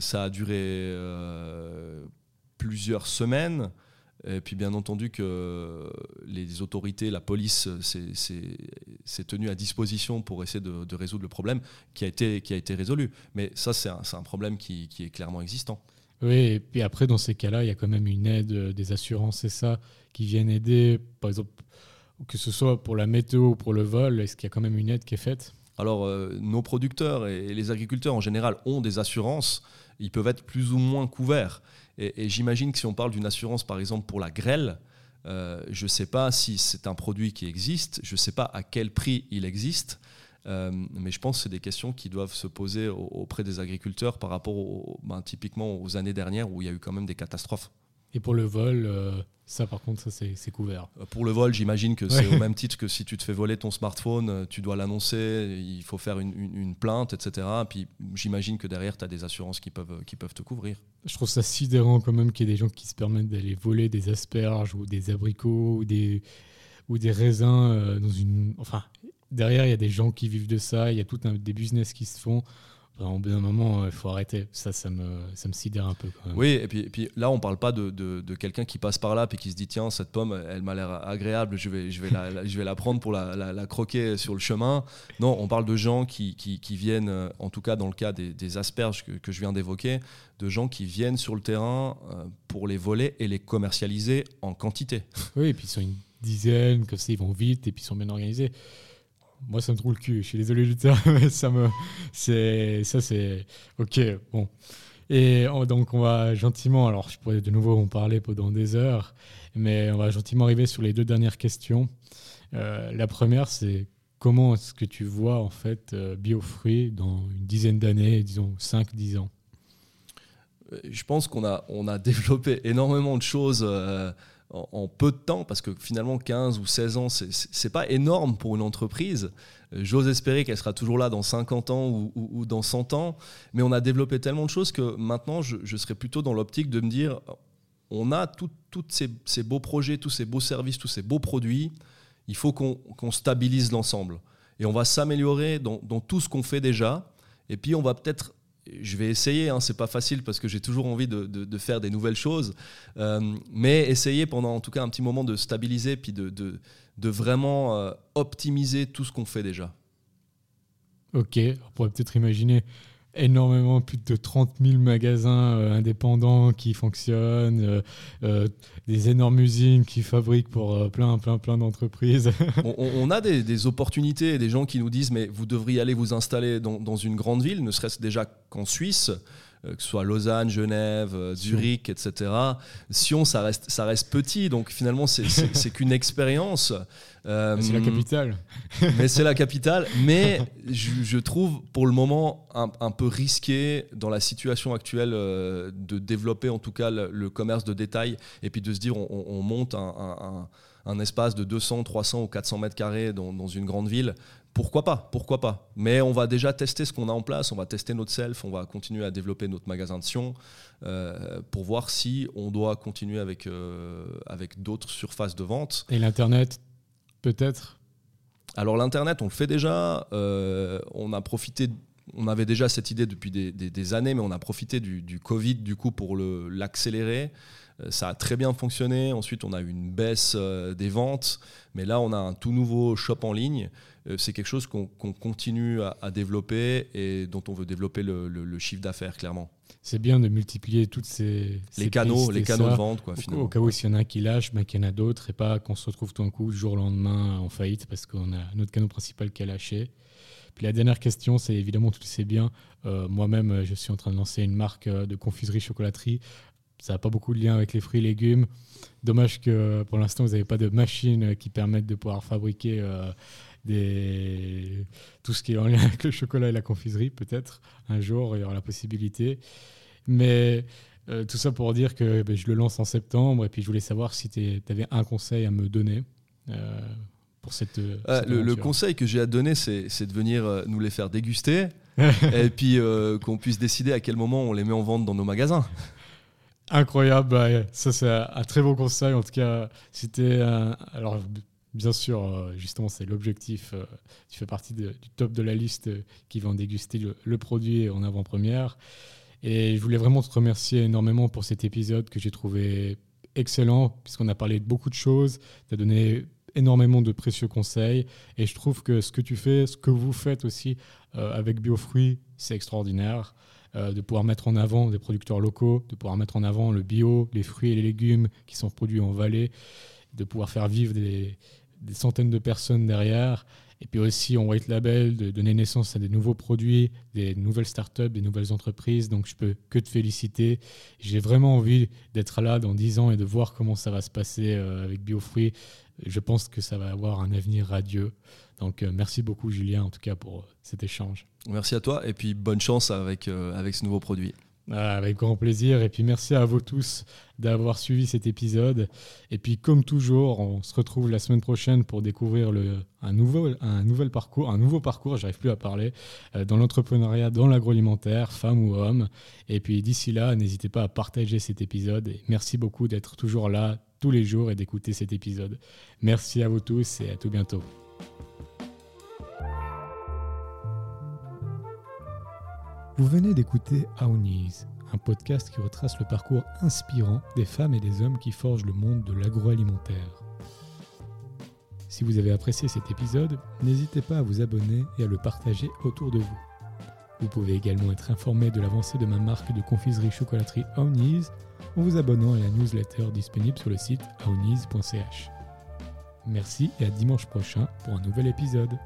ça a duré plusieurs semaines. Et puis bien entendu que les autorités, la police s'est tenue à disposition pour essayer de, résoudre le problème qui a été, qui a été résolu. Mais ça, c'est un, un, problème qui, qui, est clairement existant. Oui, et puis après, dans ces cas-là, il y a quand même une aide des assurances et ça qui viennent aider, par exemple, que ce soit pour la météo ou pour le vol, est-ce qu'il y a quand même une aide qui est faite? Alors, euh, nos producteurs et les agriculteurs en général ont des assurances. Ils peuvent être plus ou moins couverts. Et, j'imagine que si on parle d'une assurance, par exemple, pour la grêle, euh, je ne sais pas si c'est un produit qui existe, je ne sais pas à quel prix il existe, euh, mais je pense que c'est des questions qui doivent se poser auprès des agriculteurs par rapport ben, typiquement aux années dernières où il y a eu quand même des catastrophes. Et pour le vol, ça, par contre, ça c'est couvert. Euh, pour le vol, j'imagine que c'est au même titre que si tu te fais voler ton smartphone, euh, tu dois l'annoncer, il faut faire une, plainte, etc. Puis j'imagine que derrière, tu as des assurances qui peuvent, qui peuvent te couvrir. Je trouve ça sidérant quand même qu'il y ait des gens qui se permettent d'aller voler des asperges ou des abricots ou des, ou des raisins euh, dans une. Enfin, derrière, il y a des gens qui vivent de ça, il y a tout un, des business qui se font au bout d'un moment, il faut arrêter. Ça, ça me, ça me sidère un peu. Oui, et puis, et puis là, on parle pas de, de, quelqu'un qui passe par là et qui se dit tiens, cette pomme, elle m'a l'air agréable, je vais, je, vais la, je vais la prendre pour la, la, croquer sur le chemin. Non, on parle de gens qui, qui, qui viennent, euh, en tout cas dans le cas des, des asperges que, que, je viens d'évoquer, de gens qui viennent sur le terrain euh, pour les voler et les commercialiser en quantité. Oui, et puis ils sont une dizaine, comme ça, ils vont vite et puis ils sont bien organisés moi ça me trouve le cul. Je suis désolé du terme, mais ça me, c'est, ça c'est, ok, bon. Et donc on va gentiment, alors je pourrais de nouveau en parler pendant des heures, mais on va gentiment arriver sur les deux dernières questions. Euh, la première, c'est comment est-ce que tu vois en fait euh, Biofruit dans une dizaine d'années, disons 5-10 ans? Euh, Je pense qu'on a, on a développé énormément de choses en, peu de temps, parce que finalement 15 ou 16 ans, c'est pas énorme pour une entreprise. Euh, j'ose espérer qu'elle sera toujours là dans 50 ans ou, dans 100 ans, mais on a développé tellement de choses que maintenant, je, serais plutôt dans l'optique de me dire, on a tous ces, beaux projets, tous ces beaux services, tous ces beaux produits, il faut qu'on stabilise l'ensemble. Et on va s'améliorer dans, dans tout ce qu'on fait déjà, et puis on va peut-être je vais essayer, hein, c'est pas facile parce que j'ai toujours envie de, faire des nouvelles choses, euh, mais essayer pendant en tout cas un petit moment de stabiliser puis de, de vraiment euh, optimiser tout ce qu'on fait déjà. Ok, on pourrait peut-être imaginer énormément, plus de 30 000 magasins euh, indépendants qui fonctionnent, euh, euh, des énormes usines qui fabriquent pour plein, plein, plein d'entreprises. on, a des, opportunités, des gens qui nous disent mais vous devriez aller vous installer dans une grande ville, ne serait-ce déjà qu'en Suisse. Euh, que ce soit Lausanne, Genève, euh, Zurich, etc. Sion, ça reste, ça reste petit, donc finalement, c'est qu'une expérience. Euh, c'est la capitale. mais c'est la capitale, mais je, trouve pour le moment un, peu risqué dans la situation actuelle de développer en tout cas le, commerce de détail et puis de se dire on, monte un, espace de 200, 300 ou 400 mètres carrés dans, dans une grande ville pourquoi pas, pourquoi pas. Mais on va déjà tester ce qu'on a en place, on va tester notre self, on va continuer à développer notre magasin de Sion euh, pour voir si on doit continuer avec, euh, avec d'autres surfaces de vente. Et l'Internet, peut-être? Alors l'Internet, on le fait déjà. Euh, on a profité, on avait déjà cette idée depuis des, années, mais on a profité du, du Covid du coup pour l'accélérer. Ça a très bien fonctionné. Ensuite, on a eu une baisse des ventes. Mais là, on a un tout nouveau shop en ligne. Euh, c'est quelque chose qu'on continue à, développer et dont on veut développer le, chiffre d'affaires, clairement. C'est bien de multiplier toutes ces, les canaux, les canaux de vente, quoi, au, Au cas où s'il y en a un qui lâche, bah, qu'il y en a d'autres et pas qu'on se retrouve tout d'un coup, du jour au lendemain, en faillite parce qu'on a notre canal principal qui a lâché. Puis la dernière question, c'est évidemment, tu le sais bien, moi-même, je suis en train de lancer une marque de confiserie chocolaterie ça n'a pas beaucoup de lien avec les fruits et légumes. Dommage que pour l'instant, vous n'avez pas de machines qui permettent de pouvoir fabriquer euh, des... tout ce qui est en lien avec le chocolat et la confiserie. Peut-être un jour, il y aura la possibilité. Mais euh, tout ça pour dire que ben, je le lance en septembre et puis je voulais savoir si tu avais un conseil à me donner. Euh, pour cette, le, conseil que j'ai à donner, c'est de venir nous les faire déguster et puis qu'on puisse décider à quel moment on les met en vente dans nos magasins. Incroyable, ça c'est un très bon conseil. En tout cas, c'était alors bien sûr, euh, justement, c'est l'objectif. Euh, tu fais partie du top de la liste qui va en déguster le, produit en avant-première. Et je voulais vraiment te remercier énormément pour cet épisode que j'ai trouvé excellent, puisqu'on a parlé de beaucoup de choses. Tu as donné énormément de précieux conseils. Et je trouve que ce que tu fais, ce que vous faites aussi euh, avec Biofruits, c'est extraordinaire. Euh, de pouvoir mettre en avant des producteurs locaux, de pouvoir mettre en avant le bio, les fruits et les légumes qui sont produits en vallée, de pouvoir faire vivre des, centaines de personnes derrière. Et puis aussi en white label, de donner naissance à des nouveaux produits, des nouvelles startups, des nouvelles entreprises. Donc je peux que te féliciter. J'ai vraiment envie d'être là dans 10 ans et de voir comment ça va se passer euh, avec BioFruit. Je pense que ça va avoir un avenir radieux. Donc euh, merci beaucoup Julien en tout cas pour cet échange. Merci à toi et puis bonne chance avec, euh, avec ce nouveau produit. Ah, avec grand plaisir. Et puis merci à vous tous d'avoir suivi cet épisode. Et puis comme toujours, on se retrouve la semaine prochaine pour découvrir un, nouveau, parcours, un nouveau parcours, j'arrive plus à parler, euh, dans l'entrepreneuriat, dans l'agroalimentaire, femme ou homme. Et puis d'ici là, n'hésitez pas à partager cet épisode. Et merci beaucoup d'être toujours là tous les jours et d'écouter cet épisode. Merci à vous tous et à tout bientôt. Vous venez d'écouter Aounis, un podcast qui retrace le parcours inspirant des femmes et des hommes qui forgent le monde de l'agroalimentaire. Si vous avez apprécié cet épisode, n'hésitez pas à vous abonner et à le partager autour de vous. Vous pouvez également être informé de l'avancée de ma marque de confiserie chocolaterie Aounis en vous abonnant à la newsletter disponible sur le site aounis.ch. Merci et à dimanche prochain pour un nouvel épisode.